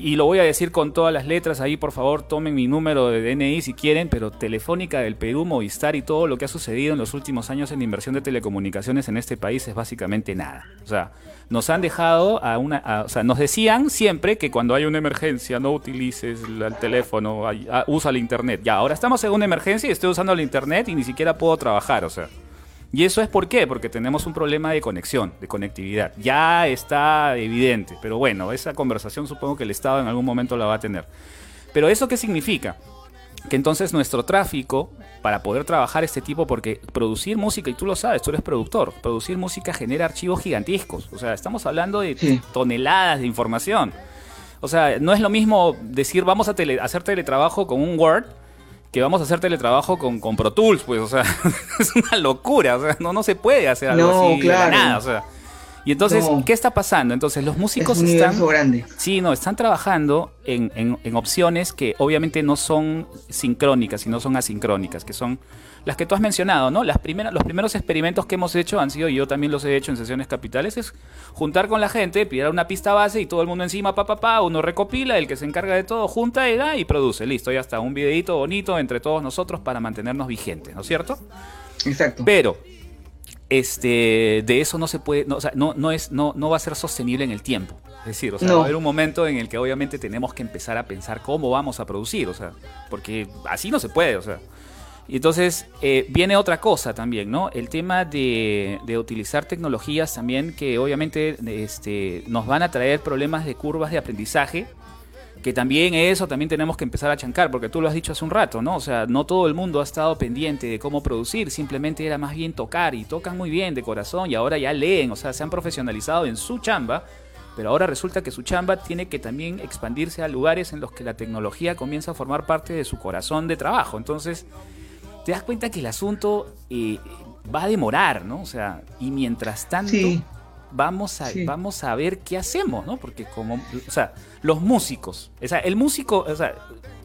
y lo voy a decir con todas las letras ahí, por favor, tomen mi número de DNI si quieren, pero Telefónica del Perú, Movistar y todo lo que ha sucedido en los últimos años en inversión de telecomunicaciones en este país es básicamente nada. O sea, nos han dejado a una... o sea, nos decían siempre que cuando hay una emergencia no utilices el teléfono, usa el internet. Ya, ahora estamos en una emergencia y estoy usando el internet y ni siquiera puedo trabajar, o sea... Y eso es por qué, porque tenemos un problema de conexión, de conectividad. Ya está evidente, pero bueno, esa conversación supongo que el Estado en algún momento la va a tener. Pero eso qué significa? Que entonces nuestro tráfico, para poder trabajar este tipo, porque producir música, y tú lo sabes, tú eres productor, producir música genera archivos gigantescos. O sea, estamos hablando de toneladas de información. O sea, no es lo mismo decir vamos a hacer teletrabajo con un Word que vamos a hacer teletrabajo con, con Pro Tools, pues, o sea, es una locura, o sea, no, no se puede hacer algo así claro. nada, o sea. Y entonces, ¿qué está pasando? Entonces, los músicos es un están. grande. Sí, no, están trabajando en, en, opciones que obviamente no son sincrónicas, sino son asincrónicas, que son las que tú has mencionado, ¿no? Las primeras, los primeros experimentos que hemos hecho han sido, y yo también los he hecho en sesiones capitales, es juntar con la gente, pillar una pista base y todo el mundo encima, pa, pa, pa, uno recopila, el que se encarga de todo, junta y da y produce. Listo, ya está. Un videito bonito entre todos nosotros para mantenernos vigentes, ¿no es cierto? Exacto. Pero, este, de eso no se puede, no, o sea, no, no, es, no, no va a ser sostenible en el tiempo. Es decir, o sea, No. va a haber un momento en el que obviamente tenemos que empezar a pensar cómo vamos a producir, o sea, porque así no se puede, o sea. Y entonces eh, viene otra cosa también, ¿no? El tema de, de utilizar tecnologías también que obviamente este, nos van a traer problemas de curvas de aprendizaje, que también eso también tenemos que empezar a chancar, porque tú lo has dicho hace un rato, ¿no? O sea, no todo el mundo ha estado pendiente de cómo producir, simplemente era más bien tocar y tocan muy bien de corazón y ahora ya leen, o sea, se han profesionalizado en su chamba, pero ahora resulta que su chamba tiene que también expandirse a lugares en los que la tecnología comienza a formar parte de su corazón de trabajo. Entonces, te das cuenta que el asunto eh, va a demorar, ¿no? O sea, y mientras tanto Sí. vamos a Sí. vamos a ver qué hacemos, ¿no? Porque como, o sea, los músicos, o sea, el músico, o sea,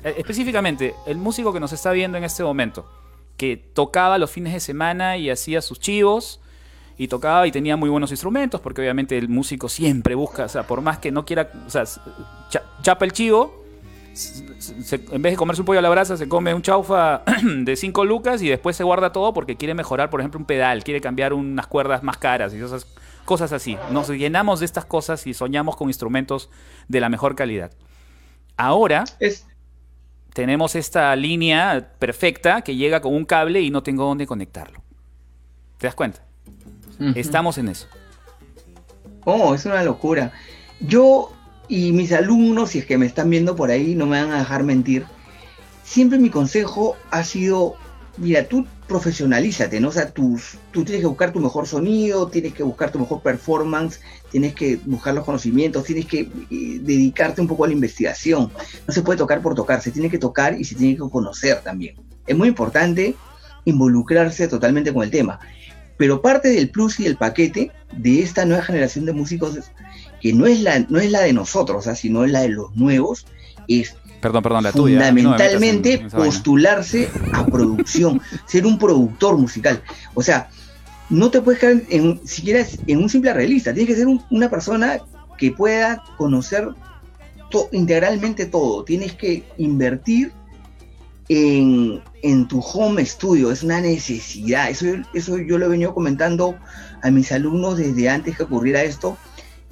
eh, específicamente el músico que nos está viendo en este momento, que tocaba los fines de semana y hacía sus chivos y tocaba y tenía muy buenos instrumentos, porque obviamente el músico siempre busca, o sea, por más que no quiera, o sea, cha- chapa el chivo, se- se- en vez de comerse un pollo a la brasa, se come un chaufa de 5 lucas y después se guarda todo porque quiere mejorar, por ejemplo, un pedal, quiere cambiar unas cuerdas más caras y esas cosas así. Nos llenamos de estas cosas y soñamos con instrumentos de la mejor calidad. Ahora Es, tenemos esta línea perfecta que llega con un cable y no tengo dónde conectarlo. ¿Te das cuenta? Estamos en eso. Oh, es una locura. Yo y mis alumnos, si es que me están viendo por ahí, no me van a dejar mentir. Siempre mi consejo ha sido, mira, tú profesionalízate, ¿no? O sea, tú tienes que buscar tu mejor sonido, tienes que buscar tu mejor performance, tienes que buscar los conocimientos, tienes que eh, dedicarte un poco a la investigación. No se puede tocar por tocar, se tiene que tocar y se tiene que conocer también. Es muy importante involucrarse totalmente con el tema. Pero parte del plus y el paquete de esta nueva generación de músicos, que no es la, no es la de nosotros, o sea, sino es la de los nuevos, es Perdón, perdón, la tuya. No me metas en- fundamentalmente postularse a producción, ser un productor musical. O sea, no te puedes quedar en, siquiera en un simple arreglista, tienes que ser un- una persona que pueda conocer to- integralmente todo. Tienes que invertir en, en tu home studio, es una necesidad. Eso, eso yo lo he venido comentando a mis alumnos desde antes que ocurriera esto,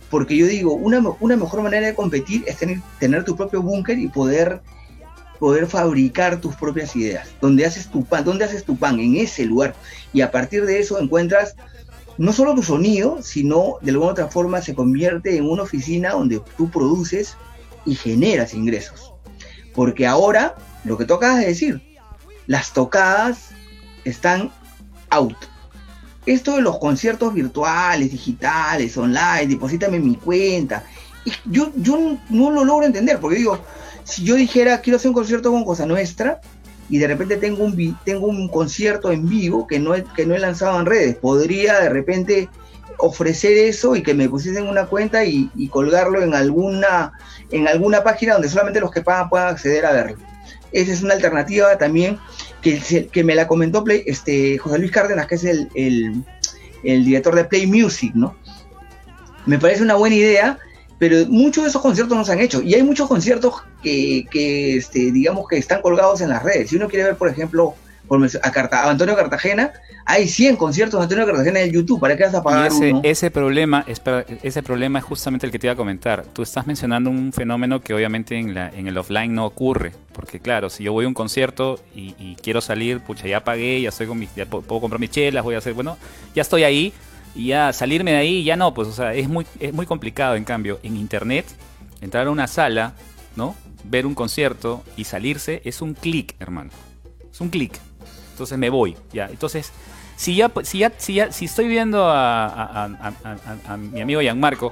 porque yo digo, una, una mejor manera de competir es tener, tener tu propio búnker y poder, poder fabricar tus propias ideas. Donde haces tu pan, donde haces tu pan, en ese lugar. Y a partir de eso encuentras no solo tu sonido, sino de alguna otra forma se convierte en una oficina donde tú produces y generas ingresos. Porque ahora, lo que tú acabas de decir, las tocadas están out. Esto de los conciertos virtuales, digitales, online, deposítame mi cuenta. Yo, yo no- lo logro entender, porque digo, si yo dijera quiero hacer un concierto con Cosa Nuestra y de repente tengo un, tengo un concierto en vivo que no, he, que no he lanzado en redes, podría de repente ofrecer eso y que me pusiesen una cuenta y, y colgarlo en alguna, en alguna página donde solamente los que pagan puedan acceder a verlo. Esa es una alternativa también que, que me la comentó Play- este, José Luis Cárdenas, que es el, el- el director de Play Music, ¿no? Me parece una buena idea, pero muchos de esos conciertos no se han hecho. Y hay muchos conciertos que, que, este, digamos que están colgados en las redes. Si uno quiere ver, por ejemplo, por a, Carta- a Antonio Cartagena, hay 100 conciertos de Antonio Cartagena en YouTube. ¿Para qué vas a Y pagar ese, uno? ese problema, espera, ese problema es justamente el que te iba a comentar. Tú estás mencionando un fenómeno que obviamente en, la, en el offline no ocurre. Porque claro, si yo voy a un concierto y, y quiero salir, pucha, ya pagué, ya estoy con mis, ya puedo comprar mis chelas, voy a hacer, bueno, ya estoy ahí y ya salirme de ahí ya no, pues, o sea, es muy, es muy complicado. En cambio, en internet, entrar a una sala, ¿no? Ver un concierto y salirse es un clic, hermano. Es un clic. Entonces me voy, ya. Entonces, si ya, si ya, si ya, si estoy viendo a, a- a- a- a- a mi amigo Gianmarco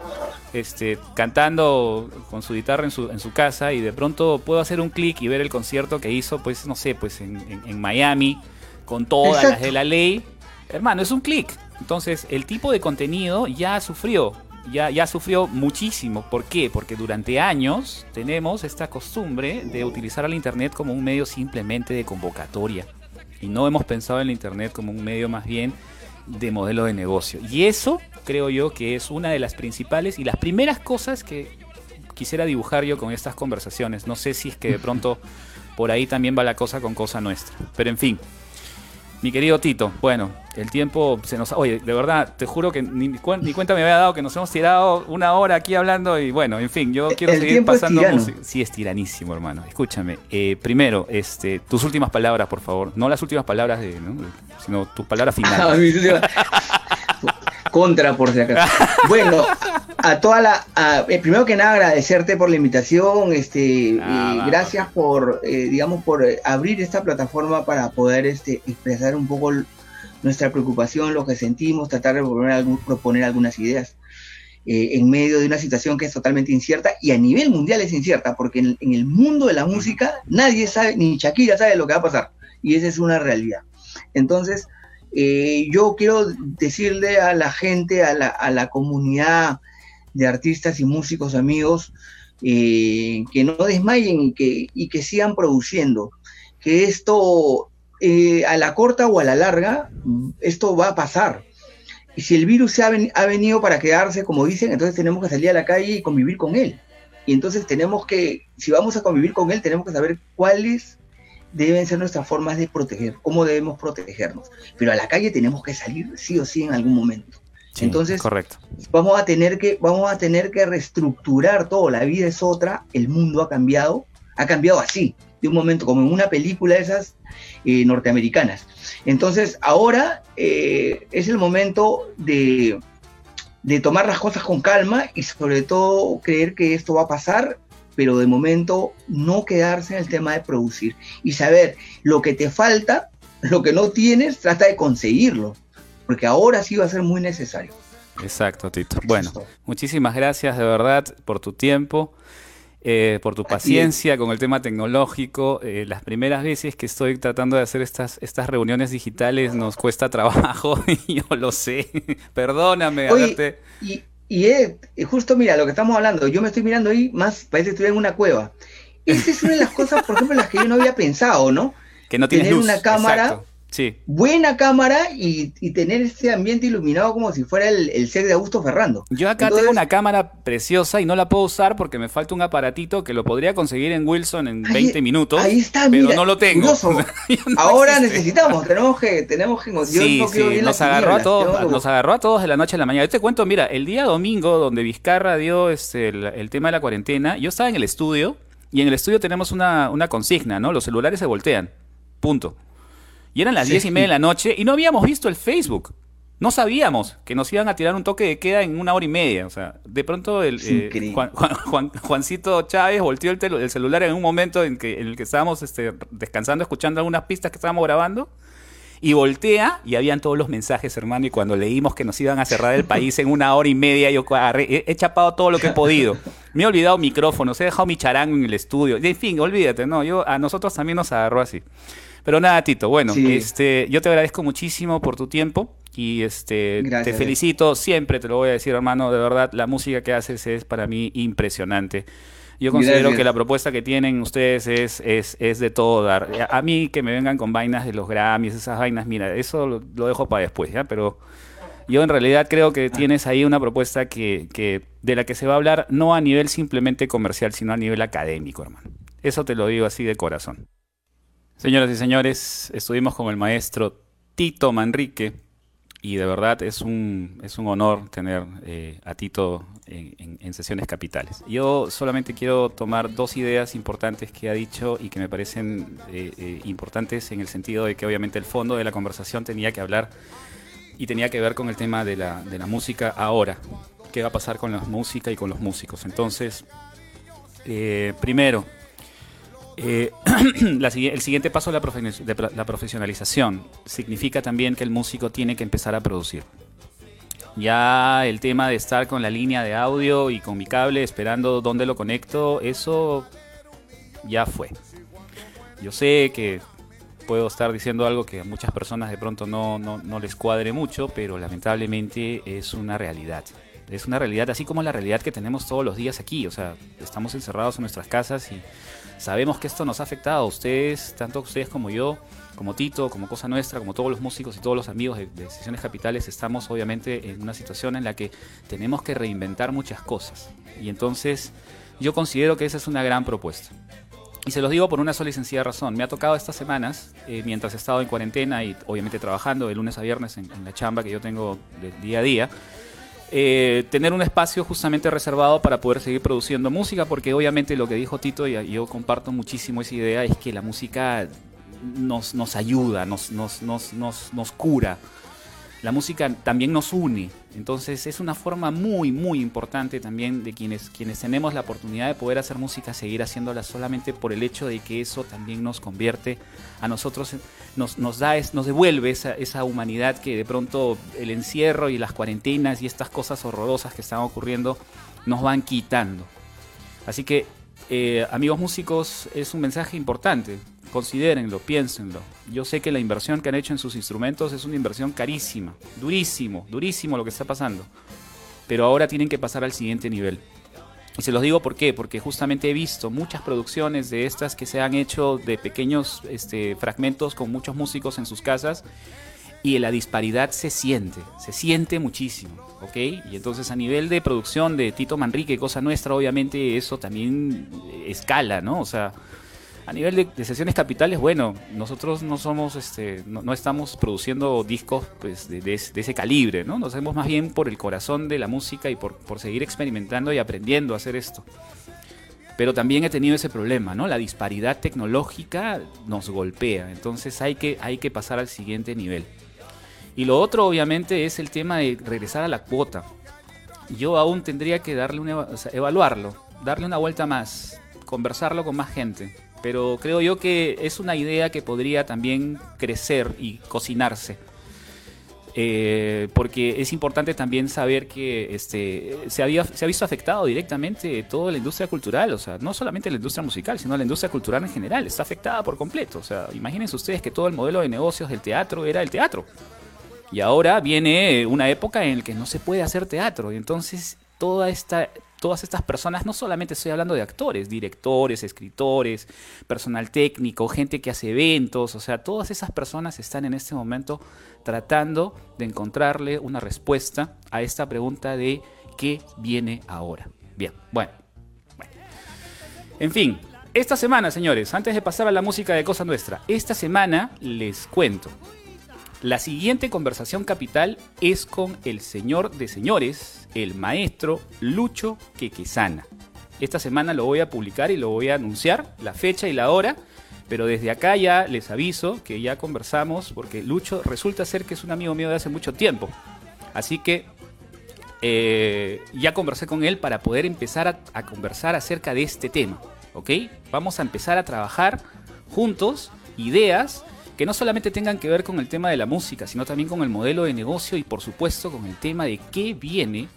este, cantando con su guitarra en su, en su casa y de pronto puedo hacer un clic y ver el concierto que hizo, pues, no sé, pues en, en- en Miami, con todas las de la ley, hermano, es un clic. Entonces, el tipo de contenido ya sufrió, ya, ya sufrió muchísimo. ¿Por qué? Porque durante años tenemos esta costumbre de utilizar al Internet como un medio simplemente de convocatoria. Y no hemos pensado en la Internet como un medio más bien de modelo de negocio. Y eso creo yo que es una de las principales y las primeras cosas que quisiera dibujar yo con estas conversaciones. No sé si es que de pronto por ahí también va la cosa con cosa nuestra. Pero en fin, mi querido Tito, bueno, el tiempo se nos... Oye, de verdad, te juro que ni, cuenta me había dado que nos hemos tirado una hora aquí hablando y bueno, en fin, yo quiero seguir pasando música. Sí, es tiranísimo, hermano. Escúchame. Eh, primero, este, tus últimas palabras, por favor. No las últimas palabras de, sino tus palabras finales. Contra, por si acaso. Bueno, a toda la. Eh, primero que nada, agradecerte por la invitación. Este, ah, gracias por, eh, digamos, por eh, abrir esta plataforma para poder este, expresar un poco nuestra preocupación, lo que sentimos, tratar de proponer, proponer algunas ideas. en medio de una situación que es totalmente incierta y a nivel mundial es incierta, porque en, en el mundo de la música nadie sabe, ni Shakira sabe lo que va a pasar, y esa es una realidad. Entonces, eh, yo quiero decirle a la gente, a la, comunidad de artistas y músicos amigos, eh, que no desmayen y que, y que sigan produciendo, que esto eh, a la corta o a la larga, esto va a pasar. Y si el virus se ha, ha, venido para quedarse, como dicen, entonces tenemos que salir a la calle y convivir con él. Y entonces tenemos que, si vamos a convivir con él, tenemos que saber cuáles deben ser nuestras formas de proteger, cómo debemos protegernos. Pero a la calle tenemos que salir sí o sí en algún momento. Entonces, correcto. Vamos a tener que vamos a tener que reestructurar todo. La vida es otra, el mundo ha cambiado, ha cambiado así, de un momento como en una película de esas eh, norteamericanas. Entonces, ahora eh, es el momento de, de tomar las cosas con calma y sobre todo creer que esto va a pasar pero de momento no quedarse en el tema de producir y saber lo que te falta, lo que no tienes, trata de conseguirlo, porque ahora sí va a ser muy necesario. Exacto, Tito. Bueno, muchísimas gracias de verdad por tu tiempo. Eh, por tu paciencia con el tema tecnológico. Eh, las primeras veces que estoy tratando de hacer estas, estas reuniones digitales nos cuesta trabajo, y yo lo sé. Perdóname. Oye, y, y es, justo mira lo que estamos hablando, yo me estoy mirando ahí, más parece que estoy en una cueva. Esa es una de las cosas, por ejemplo, en las que yo no había pensado, ¿no? Que no tienes Tener una cámara buena cámara y, tener este ambiente iluminado como si fuera el, set de Augusto Ferrando. Yo acá tengo una cámara preciosa y no la puedo usar porque me falta un aparatito que lo podría conseguir en Wilson en 20 minutos. Ahí está, pero no lo tengo. Ahora necesitamos, tenemos que, tenemos que. sí, sí, nos agarró a todos, nos agarró a todos de la noche a la mañana. Yo te cuento, mira, el día domingo donde Vizcarra dio este, el, tema de la cuarentena, yo estaba en el estudio y en el estudio tenemos una, una consigna, ¿no? Los celulares se voltean. Punto. Y eran las diez y media de la noche y no habíamos visto el Facebook. No sabíamos que nos iban a tirar un toque de queda en una hora y media. O sea, de pronto el, eh, Juancito Chávez volteó el, celular en un momento en, que, en el que estábamos este, descansando, escuchando algunas pistas que estábamos grabando. Y voltea y habían todos los mensajes, hermano. Y cuando leímos que nos iban a cerrar el país en una hora y media, yo he, chapado todo lo que he podido. Me he olvidado micrófonos, he dejado mi charango en el estudio. En fin, olvídate, ¿no? Yo, a nosotros también nos agarró así. Pero nada, Tito, bueno, este, yo te agradezco muchísimo por tu tiempo y este, te felicito, siempre te lo voy a decir, hermano, de verdad, la música que haces es para mí impresionante. Yo considero que la propuesta que tienen ustedes es, es, es, de todo dar. A mí que me vengan con vainas de los Grammys, esas vainas, mira, eso lo, dejo para después, ¿ya? Pero yo en realidad creo que tienes ahí una propuesta que, que, de la que se va a hablar no a nivel simplemente comercial, sino a nivel académico, hermano. Eso te lo digo así de corazón. Señoras y señores, estuvimos con el maestro Tito Manrique y de verdad es un, es un honor tener eh, a Tito en, sesiones capitales. Yo solamente quiero tomar dos ideas importantes que ha dicho y que me parecen eh, eh, importantes en el sentido de que obviamente el fondo de la conversación tenía que hablar y tenía que ver con el tema de la, de la música ahora. ¿Qué va a pasar con la música y con los músicos? Entonces, primero, eh, el siguiente paso de la, profesionalización significa también que el músico tiene que empezar a producir. Ya el tema de estar con la línea de audio y con mi cable esperando dónde lo conecto, eso ya fue. Yo sé que puedo estar diciendo algo que a muchas personas de pronto no, no les cuadre mucho, pero lamentablemente es una realidad. es una realidad así como la realidad que tenemos todos los días aquí. O sea, estamos encerrados en nuestras casas y sabemos que esto nos ha afectado a ustedes, tanto ustedes como yo, como Tito, como Cosa Nuestra, como todos los músicos y todos los amigos de, de Sesiones Capitales. Estamos obviamente en una situación en la que tenemos que reinventar muchas cosas. Y entonces yo considero que esa es una gran propuesta. Y se los digo por una sola y sencilla razón. Me ha tocado estas semanas, eh, mientras he estado en cuarentena y obviamente trabajando de lunes a viernes en, la chamba que yo tengo del día a día, eh, tener un espacio justamente reservado para poder seguir produciendo música, porque obviamente lo que dijo Tito, y yo comparto muchísimo esa idea, es que la música nos, nos ayuda, nos, nos, nos, nos, nos cura la música también nos une. Entonces es una forma muy, muy importante también de quienes, quienes tenemos la oportunidad de poder hacer música, seguir haciéndola solamente por el hecho de que eso también nos convierte a nosotros, nos, nos da, nos devuelve esa, esa humanidad que de pronto el encierro y las cuarentenas y estas cosas horrorosas que están ocurriendo nos van quitando. Así que, eh, amigos músicos, es un mensaje importante considérenlo, piénsenlo. Yo sé que la inversión que han hecho en sus instrumentos es una inversión carísima, durísimo, durísimo lo que está pasando. Pero ahora tienen que pasar al siguiente nivel. Y se los digo por qué, porque justamente he visto muchas producciones de estas que se han hecho de pequeños este, fragmentos con muchos músicos en sus casas y la disparidad se siente, se siente muchísimo, ¿ok? Y entonces a nivel de producción de Tito Manrique, cosa nuestra, obviamente eso también escala, ¿no? O sea, a nivel de, sesiones capitales, bueno, nosotros no somos, este, no, estamos produciendo discos pues, de, ese calibre, ¿no? Nos hacemos más bien por el corazón de la música y por, seguir experimentando y aprendiendo a hacer esto. Pero también he tenido ese problema, ¿no? La disparidad tecnológica nos golpea, entonces hay que, hay que pasar al siguiente nivel. Y lo otro, obviamente, es el tema de regresar a la cuota. Yo aún tendría que darle una, o evaluarlo, darle una vuelta más, conversarlo con más gente pero creo yo que es una idea que podría también crecer y cocinarse. Eh, porque es importante también saber que este, se, había, se ha visto afectado directamente toda la industria cultural, o sea, no solamente la industria musical, sino la industria cultural en general, está afectada por completo. O sea, imagínense ustedes que todo el modelo de negocios del teatro era el teatro. Y ahora viene una época en la que no se puede hacer teatro, y entonces toda esta todas estas personas, no solamente estoy hablando de actores, directores, escritores, personal técnico, gente que hace eventos, o sea, todas esas personas están en este momento tratando de encontrarle una respuesta a esta pregunta de qué viene ahora. Bien, bueno. En fin, esta semana, señores, antes de pasar a la música de Cosa Nuestra, esta semana les cuento. La siguiente conversación capital es con el señor de señores, el maestro Lucho Quequesana. Esta semana lo voy a publicar y lo voy a anunciar, la fecha y la hora, pero desde acá ya les aviso que ya conversamos, porque Lucho resulta ser que es un amigo mío de hace mucho tiempo. Así que eh, ya conversé con él para poder empezar a, a conversar acerca de este tema, ¿ok? Vamos a empezar a trabajar juntos ideas que no solamente tengan que ver con el tema de la música, sino también con el modelo de negocio y por supuesto con el tema de qué viene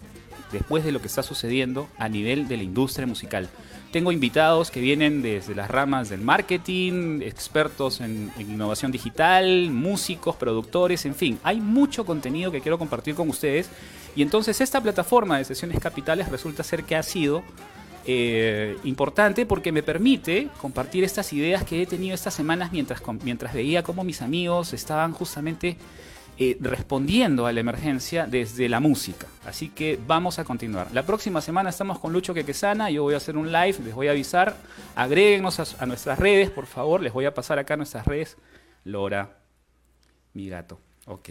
después de lo que está sucediendo a nivel de la industria musical. Tengo invitados que vienen desde las ramas del marketing, expertos en, innovación digital, músicos, productores, en fin, hay mucho contenido que quiero compartir con ustedes y entonces esta plataforma de sesiones capitales resulta ser que ha sido eh, importante porque me permite compartir estas ideas que he tenido estas semanas mientras, mientras veía cómo mis amigos estaban justamente eh, respondiendo a la emergencia desde la música. Así que vamos a continuar. La próxima semana estamos con Lucho Quequesana, yo voy a hacer un live, les voy a avisar, agréguenos a, a nuestras redes, por favor, les voy a pasar acá nuestras redes. Lora, mi gato, ok.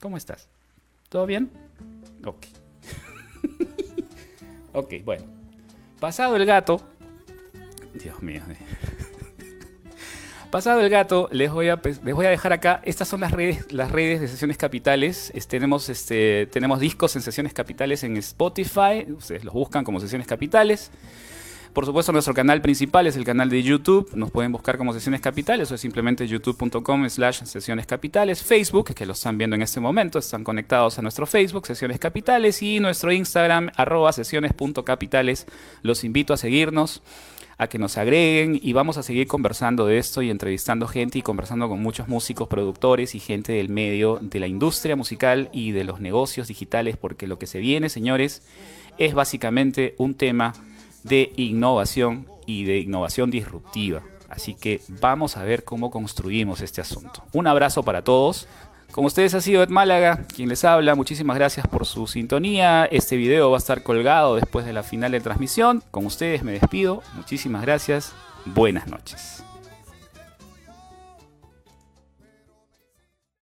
¿Cómo estás? ¿Todo bien? Ok. ok, bueno. Pasado el gato. Dios mío. Pasado el gato, les voy, a, les voy a dejar acá. Estas son las redes, las redes de sesiones capitales. Es, tenemos, este, tenemos discos en sesiones capitales en Spotify. Ustedes los buscan como sesiones capitales. Por supuesto, nuestro canal principal es el canal de YouTube. Nos pueden buscar como Sesiones Capitales o es simplemente youtube.com slash Sesiones Capitales. Facebook, que lo están viendo en este momento, están conectados a nuestro Facebook, Sesiones Capitales, y nuestro Instagram, arroba sesiones.capitales. Los invito a seguirnos a que nos agreguen y vamos a seguir conversando de esto y entrevistando gente y conversando con muchos músicos, productores y gente del medio de la industria musical y de los negocios digitales, porque lo que se viene, señores, es básicamente un tema de innovación y de innovación disruptiva. Así que vamos a ver cómo construimos este asunto. Un abrazo para todos. Con ustedes ha sido Ed Málaga, quien les habla. Muchísimas gracias por su sintonía. Este video va a estar colgado después de la final de transmisión. Con ustedes me despido. Muchísimas gracias. Buenas noches.